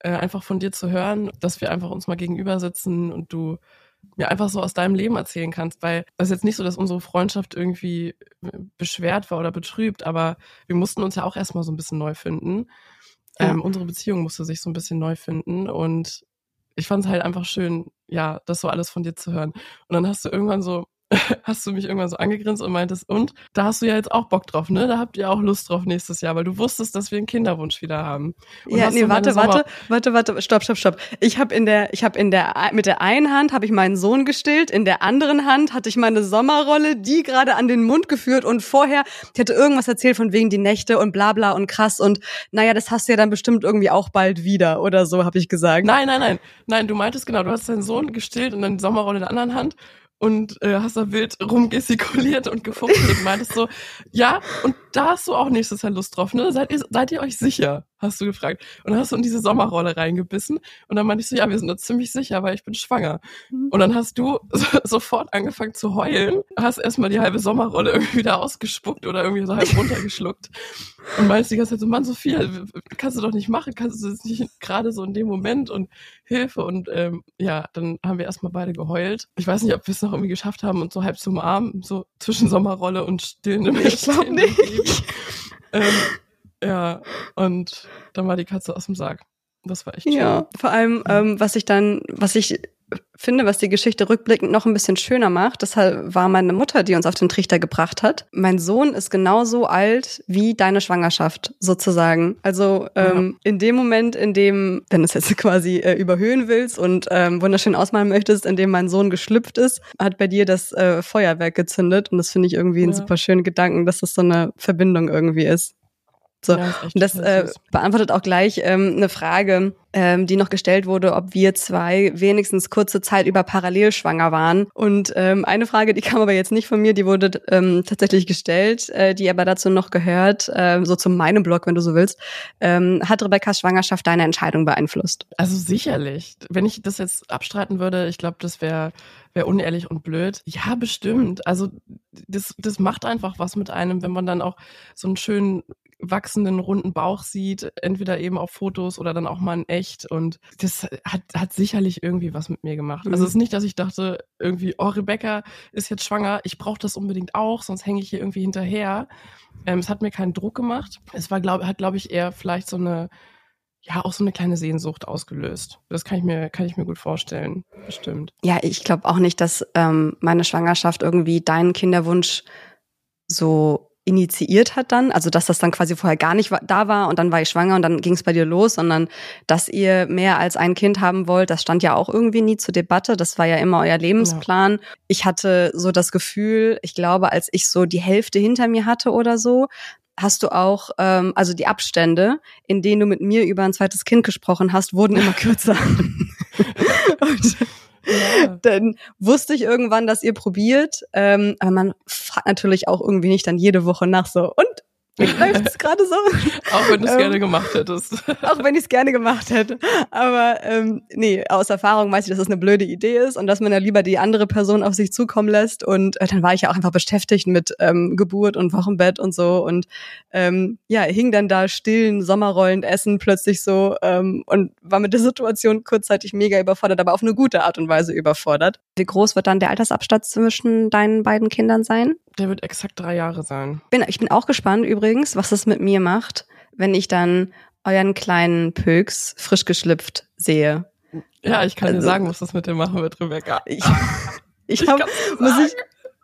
äh, einfach von dir zu hören, dass wir einfach uns mal gegenüber sitzen und du mir einfach so aus deinem Leben erzählen kannst, weil das ist jetzt nicht so, dass unsere Freundschaft irgendwie äh, beschwert war oder betrübt, aber wir mussten uns ja auch erstmal so ein bisschen neu finden. Ja. Ähm, unsere Beziehung musste sich so ein bisschen neu finden und ich fand es halt einfach schön, ja, das so alles von dir zu hören. Und dann hast du irgendwann so hast du mich irgendwann so angegrinst und meintest, und da hast du ja jetzt auch Bock drauf, ne? Da habt ihr auch Lust drauf nächstes Jahr, weil du wusstest, dass wir einen Kinderwunsch wieder haben. Und ja, nee, warte, warte, warte, warte, stopp, stopp, stopp. Ich habe in der, ich habe in der, mit der einen Hand habe ich meinen Sohn gestillt, in der anderen Hand hatte ich meine Sommerrolle, die gerade an den Mund geführt und vorher, ich hätte irgendwas erzählt von wegen die Nächte und bla bla und krass und naja, das hast du ja dann bestimmt irgendwie auch bald wieder oder so, habe ich gesagt. Nein, nein, nein, nein, du meintest genau, du hast deinen Sohn gestillt und dann die Sommerrolle in der anderen Hand und äh, hast da wild rumgestikuliert und gefunkelt und meintest so, ja, und da hast du auch nächstes Jahr Lust drauf, ne? Seid ihr, seid ihr euch sicher? Hast du gefragt. Und dann hast du in diese Sommerrolle reingebissen und dann meinte ich so, ja, wir sind uns ziemlich sicher, weil ich bin schwanger. Mhm. Und dann hast du so, sofort angefangen zu heulen, hast erstmal die halbe Sommerrolle irgendwie wieder ausgespuckt oder irgendwie so halb runtergeschluckt und meinst die ganze Zeit so, Mann, Sophia, kannst du doch nicht machen, kannst du das nicht gerade so in dem Moment und Hilfe und ähm, ja, dann haben wir erstmal beide geheult. Ich weiß nicht, ob wir es noch irgendwie geschafft haben, uns so halb zu umarmen, so zwischen Sommerrolle und stillendem Ich glaube nicht. ähm, ja, und dann war die Katze aus dem Sarg. Das war echt schön. Ja, vor allem, ähm, was ich dann, was ich finde, was die Geschichte rückblickend noch ein bisschen schöner macht, das war meine Mutter, die uns auf den Trichter gebracht hat. Mein Sohn ist genauso alt wie deine Schwangerschaft, sozusagen. Also ähm, ja. in dem Moment, in dem, wenn du es jetzt quasi äh, überhöhen willst und ähm, wunderschön ausmalen möchtest, in dem mein Sohn geschlüpft ist, hat bei dir das äh, Feuerwerk gezündet. Und das finde ich irgendwie ja. einen super schönen Gedanken, dass das so eine Verbindung irgendwie ist. So. Ja, und das äh, beantwortet auch gleich ähm, eine Frage, ähm, die noch gestellt wurde, ob wir zwei wenigstens kurze Zeit über parallel schwanger waren. Und ähm, eine Frage, die kam aber jetzt nicht von mir, die wurde ähm, tatsächlich gestellt, äh, die aber dazu noch gehört, äh, so zu meinem Blog, wenn du so willst. Ähm, hat Rebecca's Schwangerschaft deine Entscheidung beeinflusst? Also sicherlich. Wenn ich das jetzt abstreiten würde, ich glaube, das wäre wäre unehrlich und blöd. Ja, bestimmt. Also das, das macht einfach was mit einem, wenn man dann auch so einen schönen wachsenden runden Bauch sieht, entweder eben auf Fotos oder dann auch mal in echt. Und das hat, hat sicherlich irgendwie was mit mir gemacht. Also mhm. Also es ist nicht, dass ich dachte, irgendwie, oh, Rebecca ist jetzt schwanger, ich brauche das unbedingt auch, sonst hänge ich hier irgendwie hinterher. Ähm, es hat mir keinen Druck gemacht. Es war, glaub, hat, glaube ich, eher vielleicht so eine ja auch so eine kleine Sehnsucht ausgelöst. Das kann ich mir, kann ich mir gut vorstellen, bestimmt. Ja, ich glaube auch nicht, dass ähm, meine Schwangerschaft irgendwie deinen Kinderwunsch so initiiert hat dann, also dass das dann quasi vorher gar nicht da war und dann war ich schwanger und dann ging es bei dir los, sondern dass ihr mehr als ein Kind haben wollt, das stand ja auch irgendwie nie zur Debatte, das war ja immer euer Lebensplan. Ja. Ich hatte so das Gefühl, ich glaube, als ich so die Hälfte hinter mir hatte oder so, hast du auch, ähm, also die Abstände, in denen du mit mir über ein zweites Kind gesprochen hast, wurden immer kürzer. und ja. dann wusste ich irgendwann, dass ihr probiert. Ähm, aber man fragt natürlich auch irgendwie nicht dann jede Woche nach so, und wie läuft es gerade so? auch wenn du es ähm, gerne gemacht hättest. auch wenn ich es gerne gemacht hätte. Aber ähm, nee, aus Erfahrung weiß ich, dass das eine blöde Idee ist und dass man ja lieber die andere Person auf sich zukommen lässt. Und äh, dann war ich ja auch einfach beschäftigt mit ähm, Geburt und Wochenbett und so. Und ähm, ja, hing dann da stillen, sommerrollend essen plötzlich so ähm, und war mit der Situation kurzzeitig mega überfordert, aber auf eine gute Art und Weise überfordert. Wie groß wird dann der Altersabstand zwischen deinen beiden Kindern sein? Der wird exakt drei Jahre sein. Bin, ich bin auch gespannt übrigens, was das mit mir macht, wenn ich dann euren kleinen Pöks frisch geschlüpft sehe. Ja, ich kann also, dir sagen, was das mit dir machen wird, Rebecca. Ich, ich, ich hab, muss ich,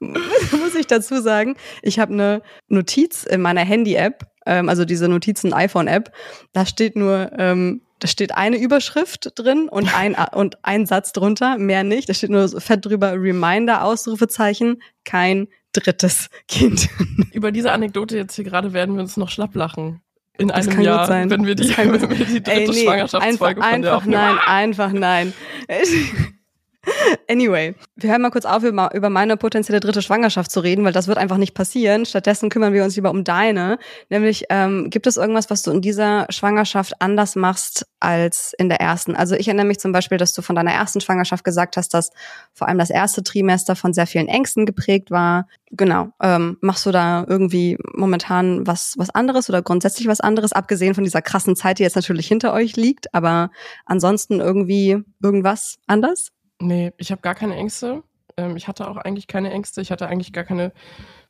muss ich dazu sagen, ich habe eine Notiz in meiner Handy-App, ähm, also diese Notizen-iPhone-App, da steht nur, ähm, da steht eine Überschrift drin und ein, und ein Satz drunter, mehr nicht. Da steht nur so fett drüber Reminder, Ausrufezeichen, kein drittes Kind. Über diese Anekdote jetzt hier gerade werden wir uns noch schlapp lachen. In das einem Jahr, wenn wir die, wenn wir die dritte Ey, nee, Schwangerschaftsfolge einfach, von der Einfach nein, einfach nein. Anyway, wir hören mal kurz auf, über meine potenzielle dritte Schwangerschaft zu reden, weil das wird einfach nicht passieren. Stattdessen kümmern wir uns lieber um deine. Nämlich, ähm, gibt es irgendwas, was du in dieser Schwangerschaft anders machst als in der ersten? Also ich erinnere mich zum Beispiel, dass du von deiner ersten Schwangerschaft gesagt hast, dass vor allem das erste Trimester von sehr vielen Ängsten geprägt war. Genau. Ähm, machst du da irgendwie momentan was, was anderes oder grundsätzlich was anderes, abgesehen von dieser krassen Zeit, die jetzt natürlich hinter euch liegt, aber ansonsten irgendwie irgendwas anders? Nee, ich habe gar keine Ängste. Ähm, ich hatte auch eigentlich keine Ängste. Ich hatte eigentlich gar keine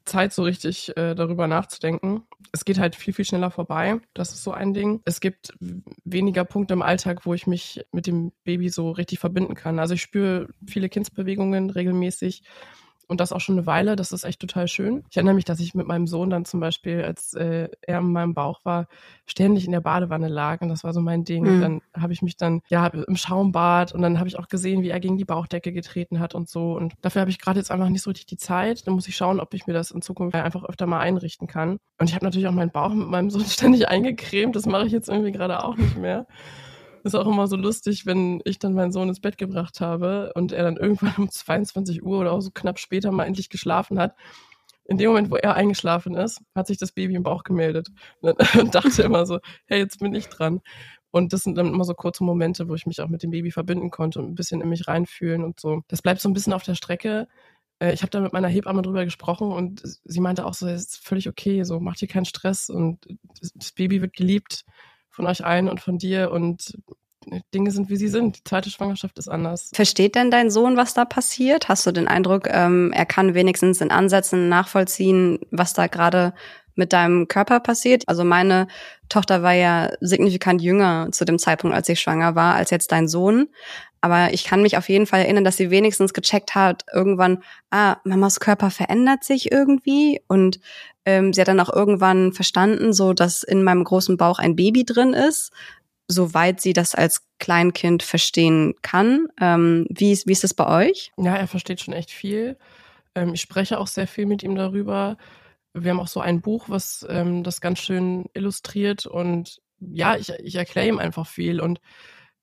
Zeit, so richtig äh, darüber nachzudenken. Es geht halt viel, viel schneller vorbei. Das ist so ein Ding. Es gibt weniger Punkte im Alltag, wo ich mich mit dem Baby so richtig verbinden kann. Also ich spüre viele Kindsbewegungen regelmäßig. Und das auch schon eine Weile. Das ist echt total schön. Ich erinnere mich, dass ich mit meinem Sohn dann zum Beispiel, als äh, er in meinem Bauch war, ständig in der Badewanne lag. Und das war so mein Ding. Mhm. Dann habe ich mich dann, ja, im Schaumbad und dann habe ich auch gesehen, wie er gegen die Bauchdecke getreten hat und so. Und dafür habe ich gerade jetzt einfach nicht so richtig die Zeit. Dann muss ich schauen, ob ich mir das in Zukunft einfach öfter mal einrichten kann. Und ich habe natürlich auch meinen Bauch mit meinem Sohn ständig eingecremt. Das mache ich jetzt irgendwie gerade auch nicht mehr ist auch immer so lustig, wenn ich dann meinen Sohn ins Bett gebracht habe und er dann irgendwann um 22 Uhr oder auch so knapp später mal endlich geschlafen hat. In dem Moment, wo er eingeschlafen ist, hat sich das Baby im Bauch gemeldet und dachte immer so, hey, jetzt bin ich dran. Und das sind dann immer so kurze Momente, wo ich mich auch mit dem Baby verbinden konnte und ein bisschen in mich reinfühlen und so. Das bleibt so ein bisschen auf der Strecke. Äh, ich habe da mit meiner Hebamme drüber gesprochen und sie meinte auch so, es ist völlig okay, so macht dir keinen Stress und das Baby wird geliebt von euch allen und von dir und Dinge sind, wie sie sind. Die zweite Schwangerschaft ist anders. Versteht denn dein Sohn, was da passiert? Hast du den Eindruck, ähm, er kann wenigstens in Ansätzen nachvollziehen, was da gerade mit deinem Körper passiert? Also meine Tochter war ja signifikant jünger zu dem Zeitpunkt, als ich schwanger war, als jetzt dein Sohn. Aber ich kann mich auf jeden Fall erinnern, dass sie wenigstens gecheckt hat, irgendwann, ah, Mamas Körper verändert sich irgendwie. Und ähm, sie hat dann auch irgendwann verstanden, so dass in meinem großen Bauch ein Baby drin ist, soweit sie das als Kleinkind verstehen kann. Ähm, wie, ist, wie ist das bei euch? Ja, er versteht schon echt viel. Ähm, ich spreche auch sehr viel mit ihm darüber. wir haben auch so ein Buch, was ähm, das ganz schön illustriert und ja, ich, ich erkläre ihm einfach viel und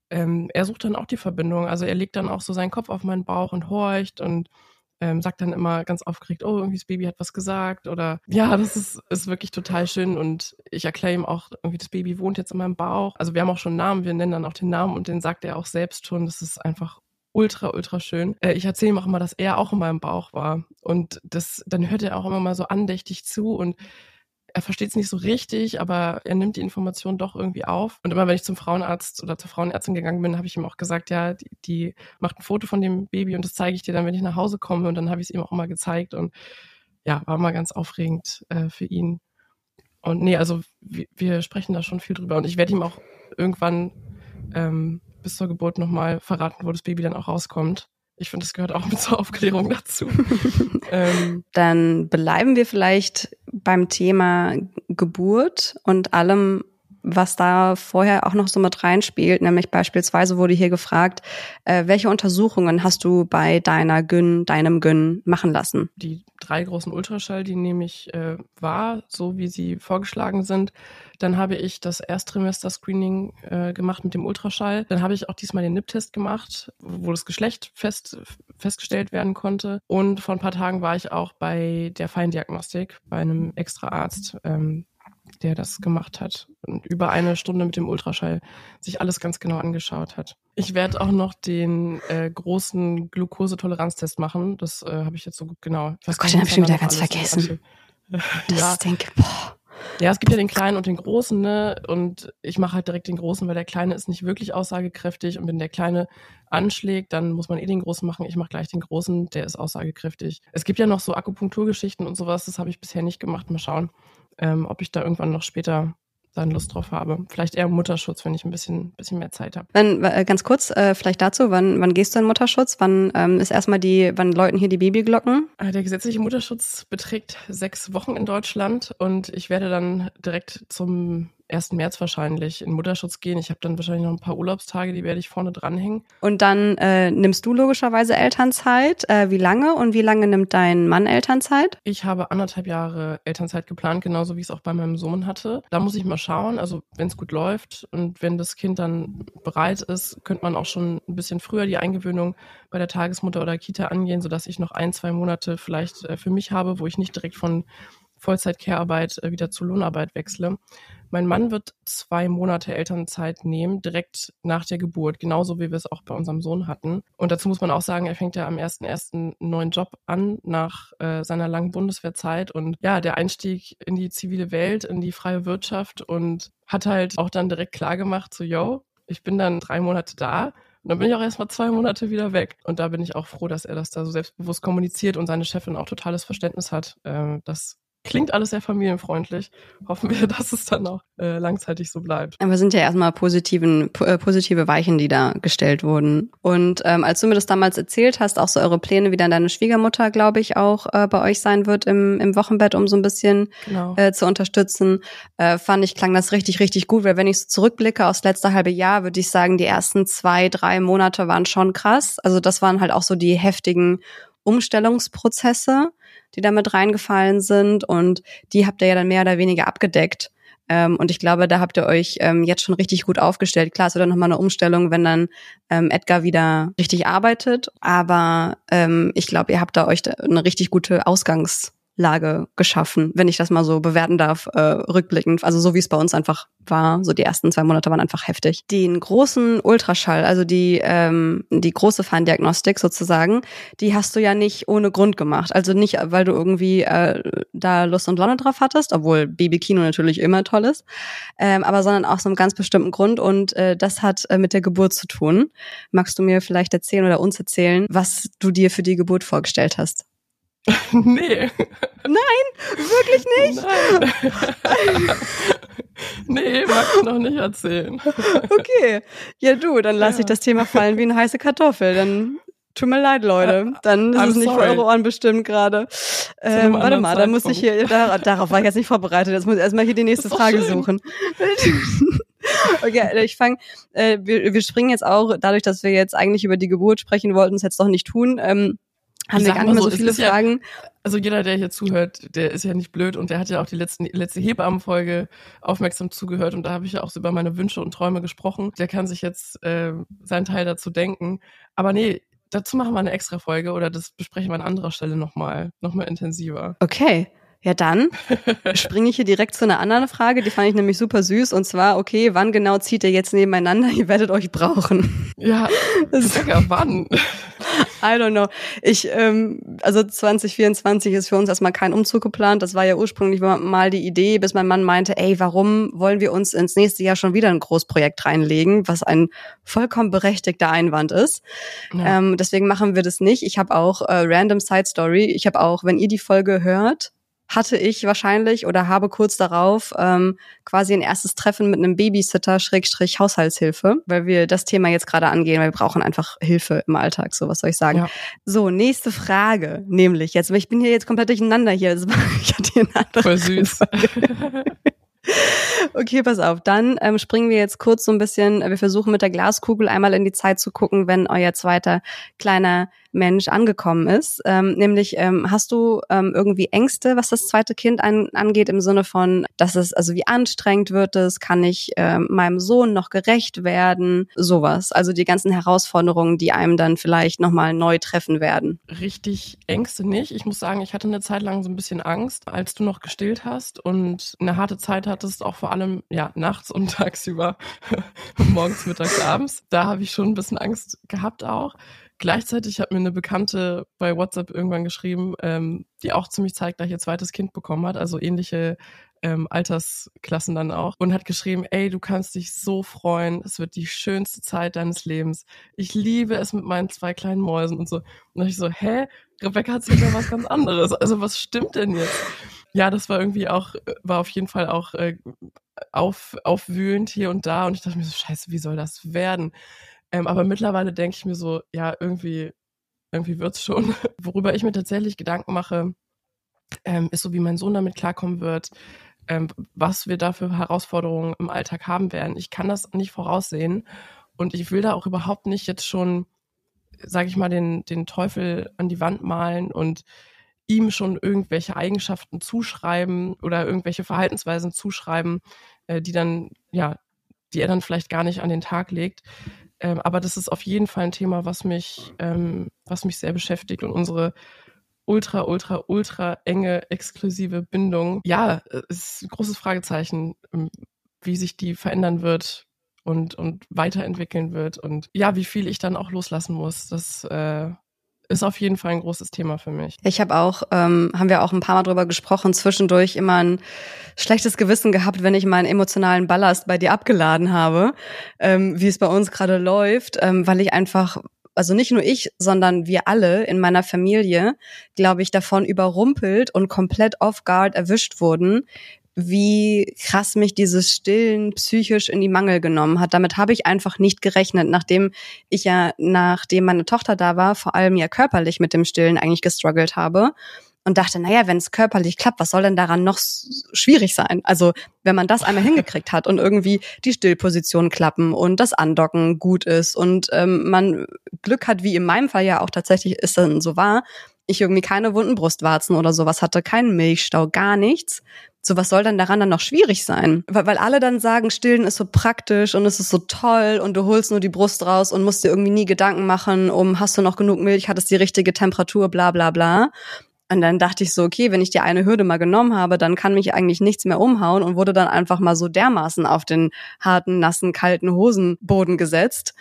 ähm, er sucht dann auch die Verbindung. Also er legt dann auch so seinen Kopf auf meinen Bauch und horcht und ähm, sagt dann immer ganz aufgeregt, oh, irgendwie das Baby hat was gesagt oder ja, das ist, ist wirklich total schön und ich erkläre ihm auch, irgendwie das Baby wohnt jetzt in meinem Bauch. Also wir haben auch schon einen Namen, wir nennen dann auch den Namen und den sagt er auch selbst schon. Das ist einfach ultra, ultra schön. Äh, ich erzähle ihm auch immer, dass er auch in meinem Bauch war und das, dann hört er auch immer mal so andächtig zu und er versteht es nicht so richtig, aber er nimmt die Information doch irgendwie auf. Und immer wenn ich zum Frauenarzt oder zur Frauenärztin gegangen bin, habe ich ihm auch gesagt, ja, die, die macht ein Foto von dem Baby und das zeige ich dir dann, wenn ich nach Hause komme. Und dann habe ich es ihm auch mal gezeigt und ja, war mal ganz aufregend äh, für ihn. Und nee, also wir, sprechen da schon viel drüber. Und ich werde ihm auch irgendwann ähm, bis zur Geburt nochmal verraten, wo das Baby dann auch rauskommt. Ich finde, das gehört auch mit zur Aufklärung dazu. ähm, Dann bleiben wir vielleicht beim Thema Geburt und allem, was da vorher auch noch so mit reinspielt, nämlich beispielsweise wurde hier gefragt, äh, welche Untersuchungen hast du bei deiner Gyn, deinem Gyn machen lassen? Die drei großen Ultraschall, die nehme ich äh, wahr, so wie sie vorgeschlagen sind. Dann habe ich das Erstrimester-Screening äh, gemacht mit dem Ultraschall. Dann habe ich auch diesmal den NIP-Test gemacht, wo das Geschlecht fest, festgestellt werden konnte. Und vor ein paar Tagen war ich auch bei der Feindiagnostik, bei einem extra Arzt. Ähm, der das gemacht hat und über eine Stunde mit dem Ultraschall sich alles ganz genau angeschaut hat. Ich werde auch noch den äh, großen Glukosetoleranztest machen. Das äh, habe ich jetzt so genau. Ich weiß oh Gott, den habe ich schon wieder ganz vergessen. Das ja. denke, boah. Ja, es gibt ja den kleinen und den großen, ne? Und ich mache halt direkt den großen, weil der kleine ist nicht wirklich aussagekräftig. Und wenn der kleine anschlägt, dann muss man eh den großen machen. Ich mache gleich den großen, der ist aussagekräftig. Es gibt ja noch so Akupunkturgeschichten und sowas, das habe ich bisher nicht gemacht. Mal schauen ähm, ob ich da irgendwann noch später dann Lust drauf habe. Vielleicht eher Mutterschutz, wenn ich ein bisschen, bisschen mehr Zeit habe. Wenn, äh, ganz kurz, äh, vielleicht dazu, wann, wann gehst du in Mutterschutz? Wann ähm, ist erstmal die, wann läuten hier die Babyglocken? Äh, der gesetzliche Mutterschutz beträgt sechs Wochen in Deutschland und ich werde dann direkt zum 1. März wahrscheinlich in Mutterschutz gehen. Ich habe dann wahrscheinlich noch ein paar Urlaubstage, die werde ich vorne dranhängen. Und dann äh, nimmst du logischerweise Elternzeit. Äh, wie lange und wie lange nimmt dein Mann Elternzeit? Ich habe anderthalb Jahre Elternzeit geplant, genauso wie ich es auch bei meinem Sohn hatte. Da muss ich mal schauen, also wenn es gut läuft und wenn das Kind dann bereit ist, könnte man auch schon ein bisschen früher die Eingewöhnung bei der Tagesmutter oder Kita angehen, sodass ich noch ein, zwei Monate vielleicht äh, für mich habe, wo ich nicht direkt von Vollzeit-Care-Arbeit äh, wieder zu Lohnarbeit wechsle. Mein Mann wird zwei Monate Elternzeit nehmen, direkt nach der Geburt, genauso wie wir es auch bei unserem Sohn hatten. Und dazu muss man auch sagen, er fängt ja am 1.1. einen neuen Job an nach äh, seiner langen Bundeswehrzeit und ja, der Einstieg in die zivile Welt, in die freie Wirtschaft und hat halt auch dann direkt klar gemacht, so, yo, ich bin dann drei Monate da und dann bin ich auch erstmal zwei Monate wieder weg. Und da bin ich auch froh, dass er das da so selbstbewusst kommuniziert und seine Chefin auch totales Verständnis hat, äh, dass Klingt alles sehr familienfreundlich. Hoffen wir, dass es dann auch äh, langzeitig so bleibt. Aber sind ja erstmal positiven, äh, positive Weichen, die da gestellt wurden. Und ähm, als du mir das damals erzählt hast, auch so eure Pläne, wie dann deine Schwiegermutter, glaube ich, auch äh, bei euch sein wird im, im Wochenbett, um so ein bisschen genau. äh, zu unterstützen, äh, fand ich, klang das richtig, richtig gut. Weil wenn ich so zurückblicke aufs letzte halbe Jahr, würde ich sagen, die ersten zwei, drei Monate waren schon krass. Also das waren halt auch so die heftigen Umstellungsprozesse die da mit reingefallen sind und die habt ihr ja dann mehr oder weniger abgedeckt. Ähm, und ich glaube, da habt ihr euch ähm, jetzt schon richtig gut aufgestellt. Klar, es wird dann nochmal eine Umstellung, wenn dann ähm, Edgar wieder richtig arbeitet. Aber ähm, ich glaube, ihr habt da euch eine richtig gute Ausgangs- Lage geschaffen, wenn ich das mal so bewerten darf, äh, rückblickend. Also so wie es bei uns einfach war, so die ersten zwei Monate waren einfach heftig. Den großen Ultraschall, also die ähm, die große Feindiagnostik sozusagen, die hast du ja nicht ohne Grund gemacht. Also nicht, weil du irgendwie äh, da Lust und Laune drauf hattest, obwohl Babykino natürlich immer toll ist, ähm, aber sondern auch so einem ganz bestimmten Grund und äh, das hat äh, mit der Geburt zu tun. Magst du mir vielleicht erzählen oder uns erzählen, was du dir für die Geburt vorgestellt hast? nee. Nein, wirklich nicht? Nein. nee, mag ich noch nicht erzählen. okay. Ja, du, dann lasse ja. ich das Thema fallen wie eine heiße Kartoffel. Dann tut mir leid, Leute. Dann ist I'm es nicht sorry. für eure Ohren bestimmt gerade. Ähm, warte mal, da muss ich hier, da, darauf war ich jetzt nicht vorbereitet. Jetzt muss ich erstmal hier die nächste Frage schön. suchen. okay, ich fange, äh, wir, wir springen jetzt auch, dadurch, dass wir jetzt eigentlich über die Geburt sprechen wollten, es jetzt doch nicht tun. Ähm, Haben wir gar nicht mehr so viele Fragen? Ja, also jeder, der hier zuhört, der ist ja nicht blöd und der hat ja auch die letzten, letzte Hebammenfolge aufmerksam zugehört und da habe ich ja auch so über meine Wünsche und Träume gesprochen. Der kann sich jetzt äh, seinen Teil dazu denken. Aber nee, dazu machen wir eine extra Folge oder das besprechen wir an anderer Stelle nochmal, nochmal intensiver. Okay. Ja, dann springe ich hier direkt zu einer anderen Frage, die fand ich nämlich super süß. Und zwar, okay, wann genau zieht ihr jetzt nebeneinander? Ihr werdet euch brauchen. Ja, das ist ja wann? I don't know. Ich, ähm, also 2024 ist für uns erstmal kein Umzug geplant. Das war ja ursprünglich mal die Idee, bis mein Mann meinte, ey, warum wollen wir uns ins nächste Jahr schon wieder ein Großprojekt reinlegen, was ein vollkommen berechtigter Einwand ist. Ja. Ähm, deswegen machen wir das nicht. Ich habe auch äh, Random Side Story. Ich habe auch, wenn ihr die Folge hört, hatte ich wahrscheinlich oder habe kurz darauf ähm, quasi ein erstes Treffen mit einem Babysitter Schrägstrich Haushaltshilfe, weil wir das Thema jetzt gerade angehen, weil wir brauchen einfach Hilfe im Alltag, so was soll ich sagen. Ja. So, nächste Frage, nämlich jetzt, ich bin hier jetzt komplett durcheinander hier. Ich hatte hier eine andere Voll süß. Okay, pass auf. Dann ähm, springen wir jetzt kurz so ein bisschen. Wir versuchen mit der Glaskugel einmal in die Zeit zu gucken, wenn euer zweiter kleiner Mensch angekommen ist. Ähm, nämlich, ähm, hast du ähm, irgendwie Ängste, was das zweite Kind an, angeht, im Sinne von, dass es, also wie anstrengend wird es, kann ich ähm, meinem Sohn noch gerecht werden, sowas. Also die ganzen Herausforderungen, die einem dann vielleicht nochmal neu treffen werden. Richtig Ängste nicht. Ich muss sagen, ich hatte eine Zeit lang so ein bisschen Angst, als du noch gestillt hast und eine harte Zeit hattest, auch vor allem ja nachts und tagsüber, morgens, mittags, abends. Da habe ich schon ein bisschen Angst gehabt auch. Gleichzeitig hat mir eine Bekannte bei WhatsApp irgendwann geschrieben, ähm, die auch ziemlich zeitgleich ihr zweites Kind bekommen hat, also ähnliche ähm, Altersklassen dann auch, und hat geschrieben, ey, du kannst dich so freuen, es wird die schönste Zeit deines Lebens. Ich liebe es mit meinen zwei kleinen Mäusen und so. Und ich so, hä? Rebecca hat sich ja was ganz anderes. Also was stimmt denn jetzt? Ja, das war irgendwie auch, war auf jeden Fall auch äh, auf, aufwühlend hier und da. Und ich dachte mir so, scheiße, wie soll das werden? Ähm, aber mittlerweile denke ich mir so, ja, irgendwie, irgendwie wird's schon. Worüber ich mir tatsächlich Gedanken mache, ähm, ist so, wie mein Sohn damit klarkommen wird, ähm, was wir da für Herausforderungen im Alltag haben werden. Ich kann das nicht voraussehen und ich will da auch überhaupt nicht jetzt schon, sage ich mal, den, den Teufel an die Wand malen und ihm schon irgendwelche Eigenschaften zuschreiben oder irgendwelche Verhaltensweisen zuschreiben, äh, die dann, ja, die er dann vielleicht gar nicht an den Tag legt. Ähm, aber das ist auf jeden Fall ein Thema, was mich, ähm, was mich sehr beschäftigt und unsere ultra, ultra, ultra enge, exklusive Bindung. Ja, ist ein großes Fragezeichen, ähm, wie sich die verändern wird und, und weiterentwickeln wird und ja, wie viel ich dann auch loslassen muss. Das äh, ist auf jeden Fall ein großes Thema für mich. Ich habe auch, ähm, haben wir auch ein paar Mal drüber gesprochen, zwischendurch immer ein schlechtes Gewissen gehabt, wenn ich meinen emotionalen Ballast bei dir abgeladen habe, ähm, wie es bei uns gerade läuft, ähm, weil ich einfach also nicht nur ich, sondern wir alle in meiner Familie, glaube ich, davon überrumpelt und komplett off guard erwischt wurden, wie krass mich dieses Stillen psychisch in die Mangel genommen hat. Damit habe ich einfach nicht gerechnet, nachdem ich ja, nachdem meine Tochter da war, vor allem ja körperlich mit dem Stillen eigentlich gestruggelt habe und dachte, naja, wenn es körperlich klappt, was soll denn daran noch schwierig sein? Also wenn man das einmal hingekriegt hat und irgendwie die Stillposition klappen und das Andocken gut ist und ähm, man Glück hat, wie in meinem Fall ja auch tatsächlich ist dann so war, ich irgendwie keine wunden Brustwarzen oder sowas hatte, keinen Milchstau, gar nichts. So, was soll denn daran dann noch schwierig sein? Weil, weil alle dann sagen, stillen ist so praktisch und es ist so toll und du holst nur die Brust raus und musst dir irgendwie nie Gedanken machen, um hast du noch genug Milch, hat es die richtige Temperatur, bla bla bla. Und dann dachte ich so, okay, wenn ich die eine Hürde mal genommen habe, dann kann mich eigentlich nichts mehr umhauen und wurde dann einfach mal so dermaßen auf den harten, nassen, kalten Hosenboden gesetzt,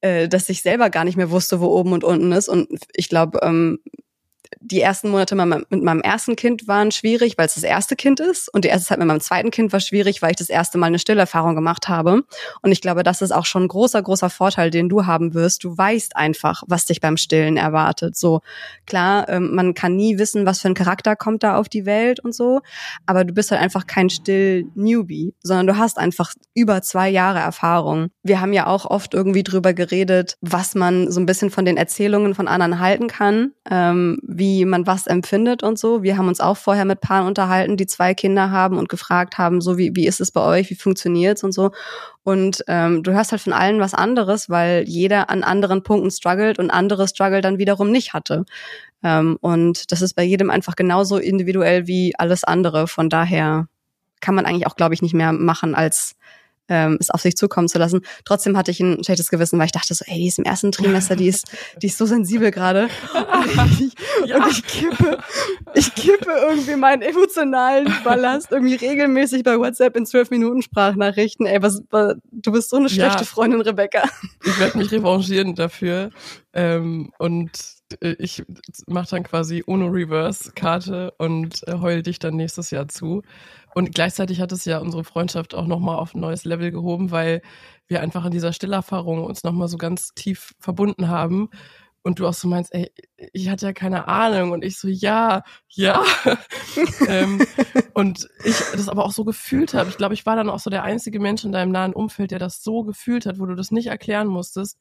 äh, dass ich selber gar nicht mehr wusste, wo oben und unten ist. Und ich glaube, ähm, die ersten Monate mit meinem ersten Kind waren schwierig, weil es das erste Kind ist. Und die erste Zeit mit meinem zweiten Kind war schwierig, weil ich das erste Mal eine Stillerfahrung gemacht habe. Und ich glaube, das ist auch schon ein großer, großer Vorteil, den du haben wirst. Du weißt einfach, was dich beim Stillen erwartet. So, klar, ähm, man kann nie wissen, was für ein Charakter kommt da auf die Welt und so. Aber du bist halt einfach kein Still-Newbie, sondern du hast einfach über zwei Jahre Erfahrung. Wir haben ja auch oft irgendwie drüber geredet, was man so ein bisschen von den Erzählungen von anderen halten kann, ähm, wie man was empfindet und so. Wir haben uns auch vorher mit Paaren unterhalten, die zwei Kinder haben und gefragt haben, so wie, wie ist es bei euch, wie funktioniert's und so. Und ähm, du hörst halt von allen was anderes, weil jeder an anderen Punkten struggelt und andere Struggle dann wiederum nicht hatte. Ähm, und das ist bei jedem einfach genauso individuell wie alles andere. Von daher kann man eigentlich auch, glaube ich, nicht mehr machen, als ähm, es auf sich zukommen zu lassen. Trotzdem hatte ich ein schlechtes Gewissen, weil ich dachte so, ey, die ist im ersten Trimester, die ist, die ist so sensibel gerade. Und, ja. und, ich kippe, ich kippe irgendwie meinen emotionalen Ballast irgendwie regelmäßig bei WhatsApp in zwölf Minuten Sprachnachrichten. Ey, was, was du bist so eine schlechte ja. Freundin, Rebecca. Ich werde mich revanchieren dafür. Ähm, und äh, ich mache dann quasi Uno Reverse Karte und äh, heul dich dann nächstes Jahr zu. Und gleichzeitig hat es ja unsere Freundschaft auch nochmal auf ein neues Level gehoben, weil wir einfach in dieser Stillerfahrung uns nochmal so ganz tief verbunden haben. Und du auch so meinst, ey, ich hatte ja keine Ahnung. Und ich so, ja, ja. ähm, und ich das aber auch so gefühlt habe. Ich glaube, ich war dann auch so der einzige Mensch in deinem nahen Umfeld, der das so gefühlt hat, wo du das nicht erklären musstest,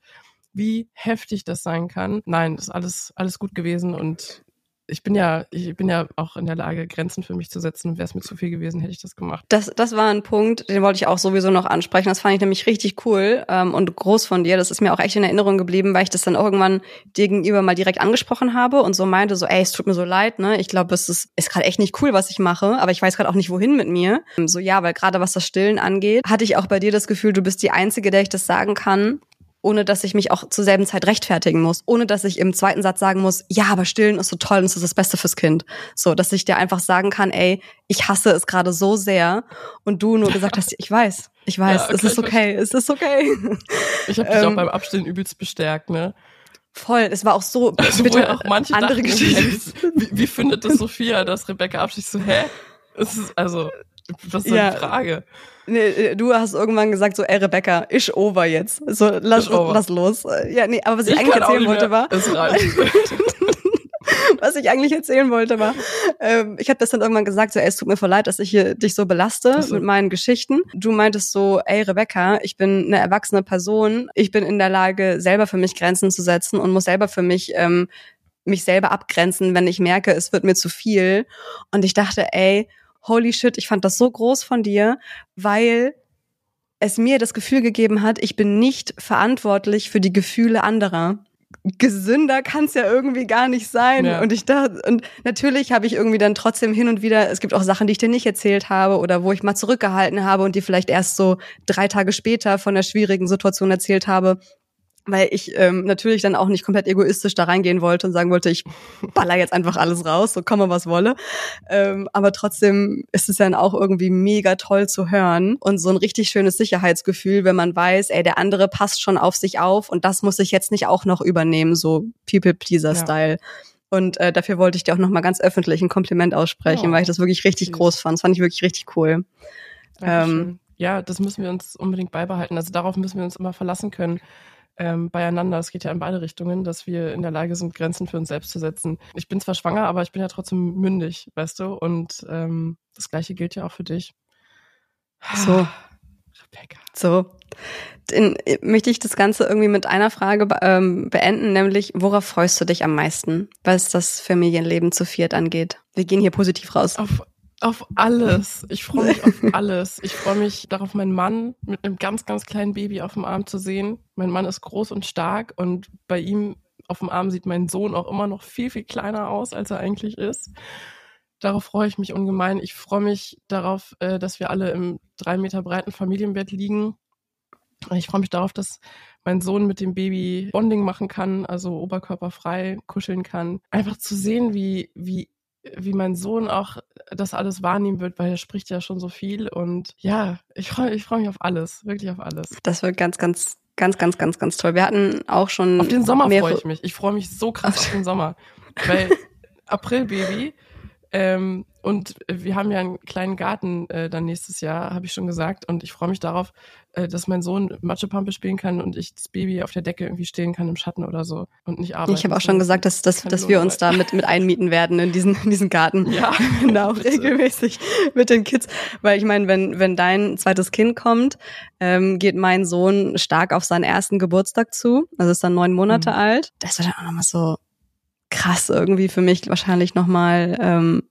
wie heftig das sein kann. Nein, ist alles, alles gut gewesen und ich bin ja, ich bin ja auch in der Lage, Grenzen für mich zu setzen. Wäre es mir zu viel gewesen, hätte ich das gemacht. Das, das war ein Punkt, den wollte ich auch sowieso noch ansprechen. Das fand ich nämlich richtig cool ähm, und groß von dir. Das ist mir auch echt in Erinnerung geblieben, weil ich das dann irgendwann dir gegenüber mal direkt angesprochen habe und so meinte, so, ey, es tut mir so leid, ne? Ich glaube, es ist, ist gerade echt nicht cool, was ich mache, aber ich weiß gerade auch nicht, wohin mit mir. So, ja, weil gerade was das Stillen angeht, hatte ich auch bei dir das Gefühl, du bist die Einzige, der ich das sagen kann ohne dass ich mich auch zur selben Zeit rechtfertigen muss, ohne dass ich im zweiten Satz sagen muss, ja, aber stillen ist so toll und es ist das Beste fürs Kind. So, dass ich dir einfach sagen kann, ey, ich hasse es gerade so sehr und du nur gesagt hast, ich weiß, ich weiß, ja, okay, es ist okay, es ist okay. Ich habe dich ähm, auch beim Abstillen übelst bestärkt, ne? Voll, es war auch so also, bitte auch manche andere Geschichten. Wie, wie findet das Sophia, dass Rebecca abschließt so, hä? Es ist also was ist ja. die Frage? Nee, äh, du hast irgendwann gesagt, so, ey Rebecca, ist over jetzt. So, lass, lass los. Ja, nee, aber was ich, ich eigentlich erzählen wollte war. was ich eigentlich erzählen wollte war, ähm, ich habe das dann irgendwann gesagt, so, ey, es tut mir voll leid, dass ich hier dich so belaste so. mit meinen Geschichten. Du meintest so, ey Rebecca, ich bin eine erwachsene Person, ich bin in der Lage, selber für mich Grenzen zu setzen und muss selber für mich ähm, mich selber abgrenzen, wenn ich merke, es wird mir zu viel. Und ich dachte, ey, holy shit, ich fand das so groß von dir, weil es mir das Gefühl gegeben hat, ich bin nicht verantwortlich für die Gefühle anderer. Gesünder kann es ja irgendwie gar nicht sein. Ja. Und ich dachte, und natürlich habe ich irgendwie dann trotzdem hin und wieder, es gibt auch Sachen, die ich dir nicht erzählt habe oder wo ich mal zurückgehalten habe und die vielleicht erst so drei Tage später von der schwierigen Situation erzählt habe weil ich ähm, natürlich dann auch nicht komplett egoistisch da reingehen wollte und sagen wollte, ich baller jetzt einfach alles raus, so komme was wolle. Ähm, aber trotzdem ist es dann auch irgendwie mega toll zu hören und so ein richtig schönes Sicherheitsgefühl, wenn man weiß, ey, der andere passt schon auf sich auf und das muss ich jetzt nicht auch noch übernehmen, so People-Pleaser-Style. Ja. Und äh, dafür wollte ich dir auch nochmal ganz öffentlich ein Kompliment aussprechen, ja. weil ich das wirklich richtig Süß. groß fand. Das fand ich wirklich richtig cool. Ähm, ja, das müssen wir uns unbedingt beibehalten. Also darauf müssen wir uns immer verlassen können ähm, beieinander. Es geht ja in beide Richtungen, dass wir in der Lage sind, Grenzen für uns selbst zu setzen. Ich bin zwar schwanger, aber ich bin ja trotzdem mündig, weißt du? Und ähm, das Gleiche gilt ja auch für dich. So. Rebecca. So. Den, möchte ich das Ganze irgendwie mit einer Frage ähm, beenden, nämlich worauf freust du dich am meisten, was das Familienleben zu viert angeht? Wir gehen hier positiv raus. Auf auf alles. Ich freue mich auf alles. Ich freue mich darauf, meinen Mann mit einem ganz, ganz kleinen Baby auf dem Arm zu sehen. Mein Mann ist groß und stark und bei ihm auf dem Arm sieht mein Sohn auch immer noch viel, viel kleiner aus, als er eigentlich ist. Darauf freue ich mich ungemein. Ich freue mich darauf, äh, dass wir alle im drei Meter breiten Familienbett liegen. Ich freue mich darauf, dass mein Sohn mit dem Baby Bonding machen kann, also oberkörperfrei kuscheln kann. Einfach zu sehen, wie, wie wie mein Sohn auch das alles wahrnehmen wird, weil er spricht ja schon so viel. Und ja, ich freue ich freu mich auf alles, wirklich auf alles. Das wird ganz, ganz, ganz, ganz, ganz, ganz toll. Wir hatten auch schon. Auf den Sommer freue ich mich. Ich freue mich so krass auf den Sommer. Weil April-Baby, ähm, und wir haben ja einen kleinen Garten äh, dann nächstes Jahr, habe ich schon gesagt. Und ich freue mich darauf, äh, dass mein Sohn Matschepampe spielen kann und ich das Baby auf der Decke irgendwie stehen kann im Schatten oder so und nicht arbeiten. Ich habe auch schon gesagt, dass, dass, dass wir uns da mit, mit einmieten werden in diesen, in diesen Garten. Ja. genau, regelmäßig mit den Kids. Weil ich meine, wenn, wenn dein zweites Kind kommt, ähm, geht mein Sohn stark auf seinen ersten Geburtstag zu. Also ist dann neun Monate mhm. alt. Das wird dann auch nochmal so krass irgendwie für mich wahrscheinlich nochmal ähm,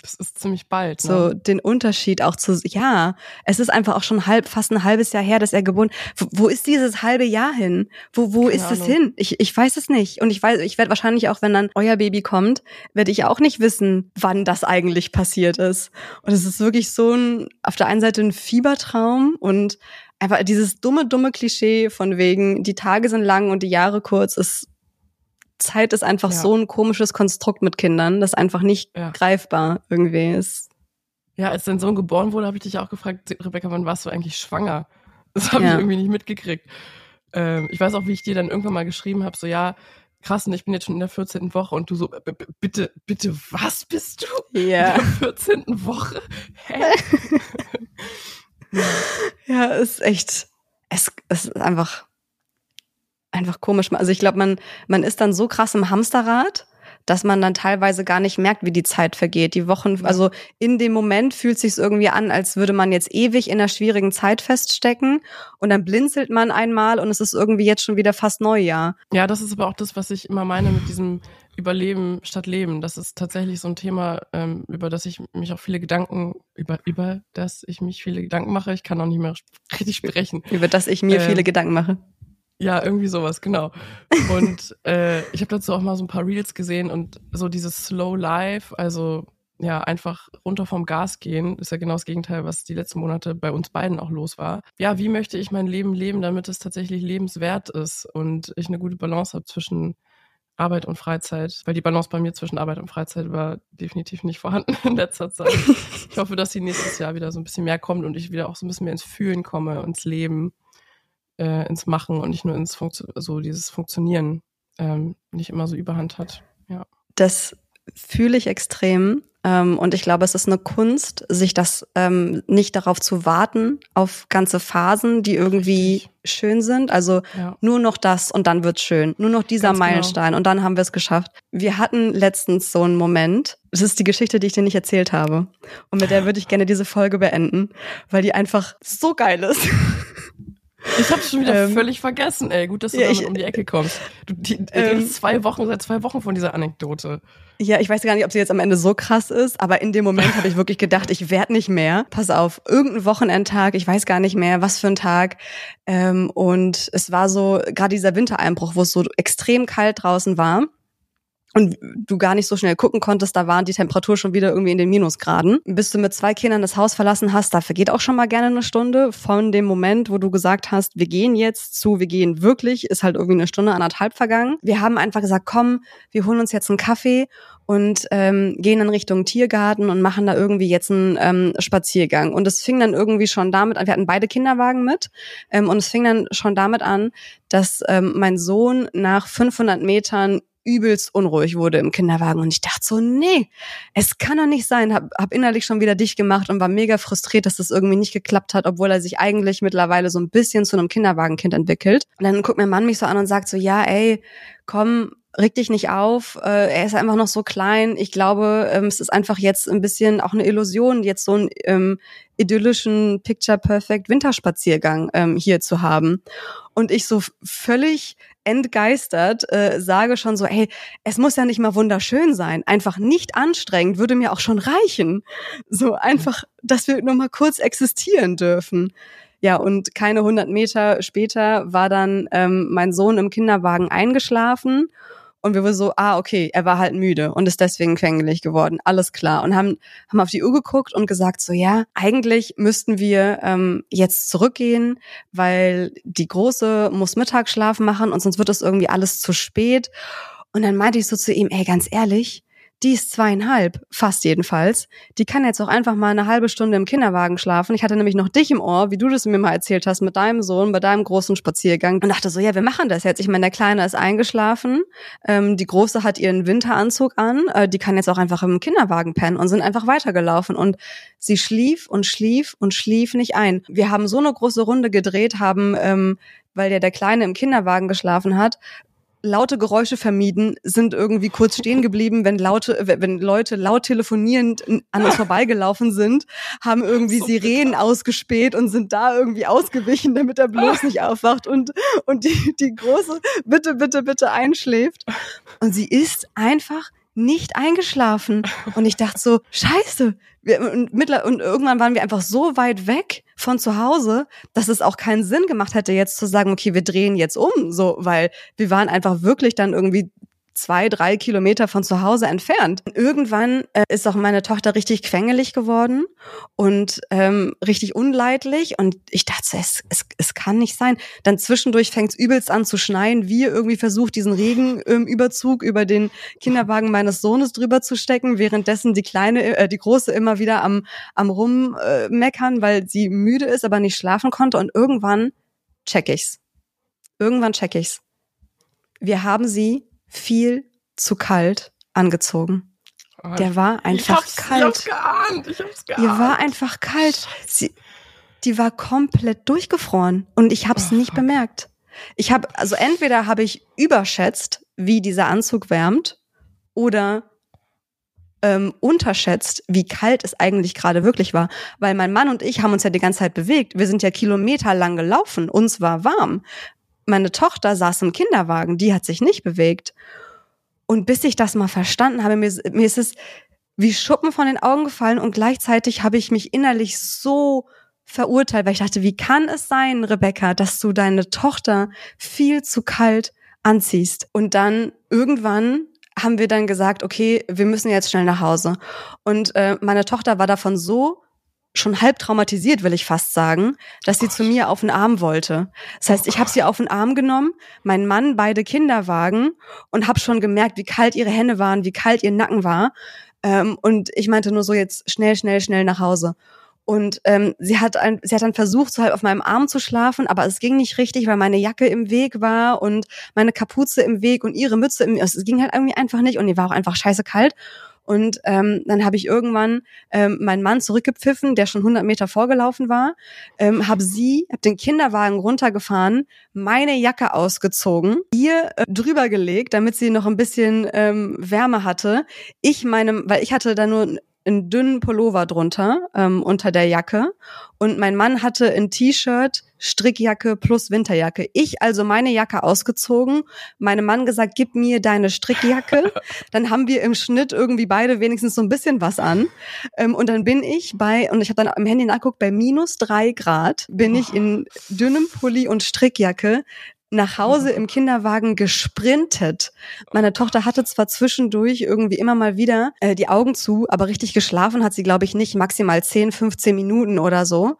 Das ist ziemlich bald. Ne? So den Unterschied auch zu, ja, es ist einfach auch schon halb, fast ein halbes Jahr her, dass er geboren. Wo, wo ist dieses halbe Jahr hin? Wo, wo ist es hin? Ich, ich weiß es nicht. Und ich weiß, ich werde wahrscheinlich auch, wenn dann euer Baby kommt, werde ich auch nicht wissen, wann das eigentlich passiert ist. Und es ist wirklich so ein, auf der einen Seite ein Fiebertraum und einfach dieses dumme, dumme Klischee von wegen, die Tage sind lang und die Jahre kurz ist Zeit ist einfach ja. so ein komisches Konstrukt mit Kindern, das einfach nicht ja. greifbar irgendwie ist. Ja, als dein Sohn geboren wurde, habe ich dich auch gefragt, Rebecca, wann warst du eigentlich schwanger? Das habe ja. ich irgendwie nicht mitgekriegt. Ähm, ich weiß auch, wie ich dir dann irgendwann mal geschrieben habe, so ja, krass, und ich bin jetzt schon in der 14. Woche und du so, bitte, bitte, was bist du? Ja. In der 14. Woche? Hä? ja, ist echt, es, es ist einfach, einfach komisch. Also ich glaube, man, man ist dann so krass im Hamsterrad, dass man dann teilweise gar nicht merkt, wie die Zeit vergeht. Die Wochen, also in dem Moment fühlt sich irgendwie an, als würde man jetzt ewig in einer schwierigen Zeit feststecken und dann blinzelt man einmal und es ist irgendwie jetzt schon wieder fast Neujahr. Ja, das ist aber auch das, was ich immer meine mit diesem Überleben statt Leben. Das ist tatsächlich so ein Thema, ähm, über das ich mich auch viele Gedanken, über, über das ich mich viele Gedanken mache. Ich kann auch nicht mehr richtig sprechen. Über das ich mir ähm, viele Gedanken mache. Ja, irgendwie sowas, genau. Und äh, ich habe dazu auch mal so ein paar Reels gesehen und so dieses Slow Life, also ja, einfach runter vom Gas gehen, ist ja genau das Gegenteil, was die letzten Monate bei uns beiden auch los war. Ja, wie möchte ich mein Leben leben, damit es tatsächlich lebenswert ist und ich eine gute Balance habe zwischen Arbeit und Freizeit, weil die Balance bei mir zwischen Arbeit und Freizeit war definitiv nicht vorhanden in letzter Zeit. Ich hoffe, dass sie nächstes Jahr wieder so ein bisschen mehr kommt und ich wieder auch so ein bisschen mehr ins Fühlen komme, ins Leben äh, ins Machen und nicht nur ins Funktio so dieses Funktionieren ähm, nicht immer so überhand hat. Ja. Das fühle ich extrem. Ähm, und ich glaube, es ist eine Kunst, sich das ähm, nicht darauf zu warten, auf ganze Phasen, die irgendwie Richtig. schön sind. Also ja. nur noch das und dann wird's schön. Nur noch dieser Ganz genau. Meilenstein genau. und dann haben wir es geschafft. Wir hatten letztens so einen Moment. Das ist die Geschichte, die ich dir nicht erzählt habe. Und mit der würde ich gerne diese Folge beenden, weil die einfach so geil ist. Ich hab's schon wieder ähm, völlig vergessen, ey. Gut, dass du ja, damit ich, um die Ecke kommst. Du die, ähm, zwei Wochen, seit zwei Wochen von dieser Anekdote. Ja, ich weiß gar nicht, ob sie jetzt am Ende so krass ist, aber in dem Moment habe ich wirklich gedacht, ich werd nicht mehr. Pass auf, irgendein Wochenendtag, ich weiß gar nicht mehr, was für ein Tag. Ähm, und es war so, gerade dieser Wintereinbruch, wo es so extrem kalt draußen war und du gar nicht so schnell gucken konntest, da waren die Temperatur schon wieder irgendwie in den Minusgraden. Bis du mit zwei Kindern das Haus verlassen hast, da vergeht auch schon mal gerne eine Stunde von dem Moment, wo du gesagt hast, wir gehen jetzt zu, wir gehen wirklich, ist halt irgendwie eine Stunde, anderthalb vergangen. Wir haben einfach gesagt, komm, wir holen uns jetzt einen Kaffee und ähm, gehen in Richtung Tiergarten und machen da irgendwie jetzt einen ähm, Spaziergang. Und es fing dann irgendwie schon damit an, wir hatten beide Kinderwagen mit, ähm, und es fing dann schon damit an, dass ähm, mein Sohn nach 500 Metern übelst unruhig wurde im Kinderwagen und ich dachte so, nee, es kann doch nicht sein. Hab, hab innerlich schon wieder dicht gemacht und war mega frustriert, dass das irgendwie nicht geklappt hat, obwohl er sich eigentlich mittlerweile so ein bisschen zu einem Kinderwagenkind entwickelt. Und dann guckt mein Mann mich so an und sagt so, ja, ey, komm, reg dich nicht auf, äh, er ist einfach noch so klein. Ich glaube, ähm, es ist einfach jetzt ein bisschen auch eine Illusion, jetzt so einen ähm, idyllischen Picture Perfect Winterspaziergang ähm, hier zu haben. Und ich so völlig entgeistert äh, sage schon so, hey, es muss ja nicht mal wunderschön sein, einfach nicht anstrengend würde mir auch schon reichen. So einfach, dass wir nur mal kurz existieren dürfen. Ja, und keine 100 Meter später war dann ähm, mein Sohn im Kinderwagen eingeschlafen und wir waren so, ah, okay, er war halt müde und ist deswegen quengelig geworden. Alles klar. Und haben, haben auf die Uhr geguckt und gesagt so, ja, eigentlich müssten wir ähm, jetzt zurückgehen, weil die Große muss Mittagsschlaf machen und sonst wird es irgendwie alles zu spät. Und dann meinte ich so zu ihm, ey, ganz ehrlich, die ist zweieinhalb, fast jedenfalls. Die kann jetzt auch einfach mal eine halbe Stunde im Kinderwagen schlafen. Ich hatte nämlich noch dich im Ohr, wie du das mir mal erzählt hast, mit deinem Sohn bei deinem großen Spaziergang und dachte so, ja, wir machen das jetzt. Ich meine, der Kleine ist eingeschlafen, ähm, die Große hat ihren Winteranzug an, äh, die kann jetzt auch einfach im Kinderwagen pennen und sind einfach weitergelaufen und sie schlief und schlief und schlief nicht ein. Wir haben so eine große Runde gedreht, haben ähm, weil der der Kleine im Kinderwagen geschlafen hat, laute Geräusche vermieden, sind irgendwie kurz stehen geblieben, wenn laute, wenn Leute laut telefonierend an uns vorbeigelaufen sind, haben irgendwie so Sirenen bitter. ausgespäht und sind da irgendwie ausgewichen, damit er bloß nicht aufwacht und, und die, die große bitte, bitte, bitte einschläft. Und sie ist einfach nicht eingeschlafen. Und ich dachte so, scheiße. Und irgendwann waren wir einfach so weit weg von zu Hause, dass es auch keinen Sinn gemacht hätte, jetzt zu sagen, okay, wir drehen jetzt um, so, weil wir waren einfach wirklich dann irgendwie zwei, drei Kilometer von zu Hause entfernt. Irgendwann äh, ist auch meine Tochter richtig quengelig geworden und ähm, richtig unleidlich. Und ich dachte, es, es, es kann nicht sein. Dann zwischendurch fängt es übelst an zu schneien. Wir irgendwie versucht, diesen Regenüberzug ähm, über den Kinderwagen meines Sohnes drüber zu stecken, währenddessen die kleine, äh, die große immer wieder am, am rummeckern, äh, weil sie müde ist, aber nicht schlafen konnte. Und irgendwann check ich's. Irgendwann check ich's. Wir haben sie viel zu kalt angezogen. Oh, der war einfach ich kalt. Ich hab's geahnt. Ich hab's geahnt. Ihr war einfach kalt. Sie, die war komplett durchgefroren und ich habe es oh, nicht fuck. bemerkt. Ich habe also entweder habe ich überschätzt, wie dieser Anzug wärmt, oder ähm, unterschätzt, wie kalt es eigentlich gerade wirklich war. Weil mein Mann und ich haben uns ja die ganze Zeit bewegt. Wir sind ja kilometerlang gelaufen. Uns war warm. Meine Tochter saß im Kinderwagen, die hat sich nicht bewegt. Und bis ich das mal verstanden habe, mir, mir ist es wie Schuppen von den Augen gefallen und gleichzeitig habe ich mich innerlich so verurteilt, weil ich dachte, wie kann es sein, Rebecca, dass du deine Tochter viel zu kalt anziehst? Und dann irgendwann haben wir dann gesagt, okay, wir müssen jetzt schnell nach Hause. Und äh, meine Tochter war davon so schon halb traumatisiert, will ich fast sagen, dass sie zu mir auf den Arm wollte. Das heißt, ich habe sie auf den Arm genommen, mein Mann beide Kinderwagen und habe schon gemerkt, wie kalt ihre Hände waren, wie kalt ihr Nacken war. Ähm, und ich meinte nur so jetzt schnell, schnell, schnell nach Hause. Und ähm, sie hat ein, sie hat dann versucht, so halb auf meinem Arm zu schlafen, aber es ging nicht richtig, weil meine Jacke im Weg war und meine Kapuze im Weg und ihre Mütze im Es ging halt irgendwie einfach nicht und die war auch einfach scheiße kalt. Und ähm, dann habe ich irgendwann ähm, meinen Mann zurückgepfiffen, der schon 100 Meter vorgelaufen war, ähm, habe sie, habe den Kinderwagen runtergefahren, meine Jacke ausgezogen, ihr äh, drüber gelegt, damit sie noch ein bisschen ähm, Wärme hatte. Ich meinem, weil ich hatte da nur einen dünnen Pullover drunter ähm, unter der Jacke und mein Mann hatte ein T-Shirt, Strickjacke plus Winterjacke. Ich also meine Jacke ausgezogen, meinem Mann gesagt, gib mir deine Strickjacke. dann haben wir im Schnitt irgendwie beide wenigstens so ein bisschen was an. Ähm, und dann bin ich bei, und ich habe dann am Handy nachguckt, bei minus drei Grad bin ich in dünnem Pulli und Strickjacke nach Hause im Kinderwagen gesprintet. Meine Tochter hatte zwar zwischendurch irgendwie immer mal wieder äh, die Augen zu, aber richtig geschlafen hat sie, glaube ich, nicht, maximal 10, 15 Minuten oder so.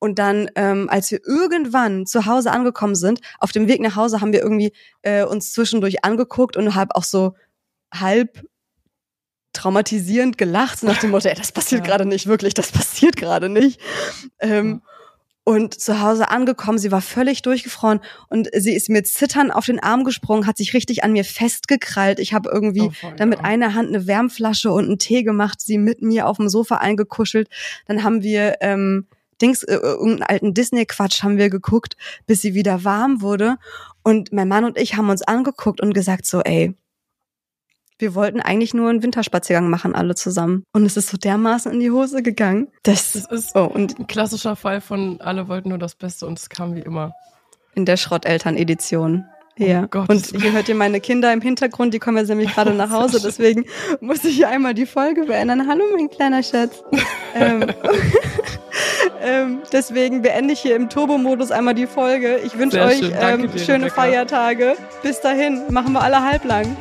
Und dann, ähm, als wir irgendwann zu Hause angekommen sind, auf dem Weg nach Hause haben wir irgendwie äh, uns zwischendurch angeguckt und hab auch so halb traumatisierend gelacht, nach dem Motto, ey, das passiert ja. gerade nicht, wirklich, das passiert gerade nicht. Ähm, ja und zu Hause angekommen, sie war völlig durchgefroren und sie ist mir zittern auf den Arm gesprungen, hat sich richtig an mir festgekrallt. Ich habe irgendwie oh, dann mit einer Hand eine Wärmflasche und einen Tee gemacht, sie mit mir auf dem Sofa eingekuschelt. Dann haben wir ähm, Dings, äh, irgendeinen alten Disney-Quatsch haben wir geguckt, bis sie wieder warm wurde. Und mein Mann und ich haben uns angeguckt und gesagt so, ey, wir wollten eigentlich nur einen Winterspaziergang machen, alle zusammen. Und es ist so dermaßen in die Hose gegangen. Das, das ist oh, und ein klassischer Fall von alle wollten nur das Beste und es kam wie immer. In der Schrotteltern-Edition. Oh ja. Gott. Und hier hört ihr meine Kinder im Hintergrund, die kommen jetzt nämlich gerade nach Hause, deswegen muss ich einmal die Folge beenden. Hallo, mein kleiner Schatz. ähm, ähm, deswegen beende ich hier im Turbo-Modus einmal die Folge. Ich wünsche euch schön. ähm, schöne Feiertage. Bis dahin, machen wir alle halblang.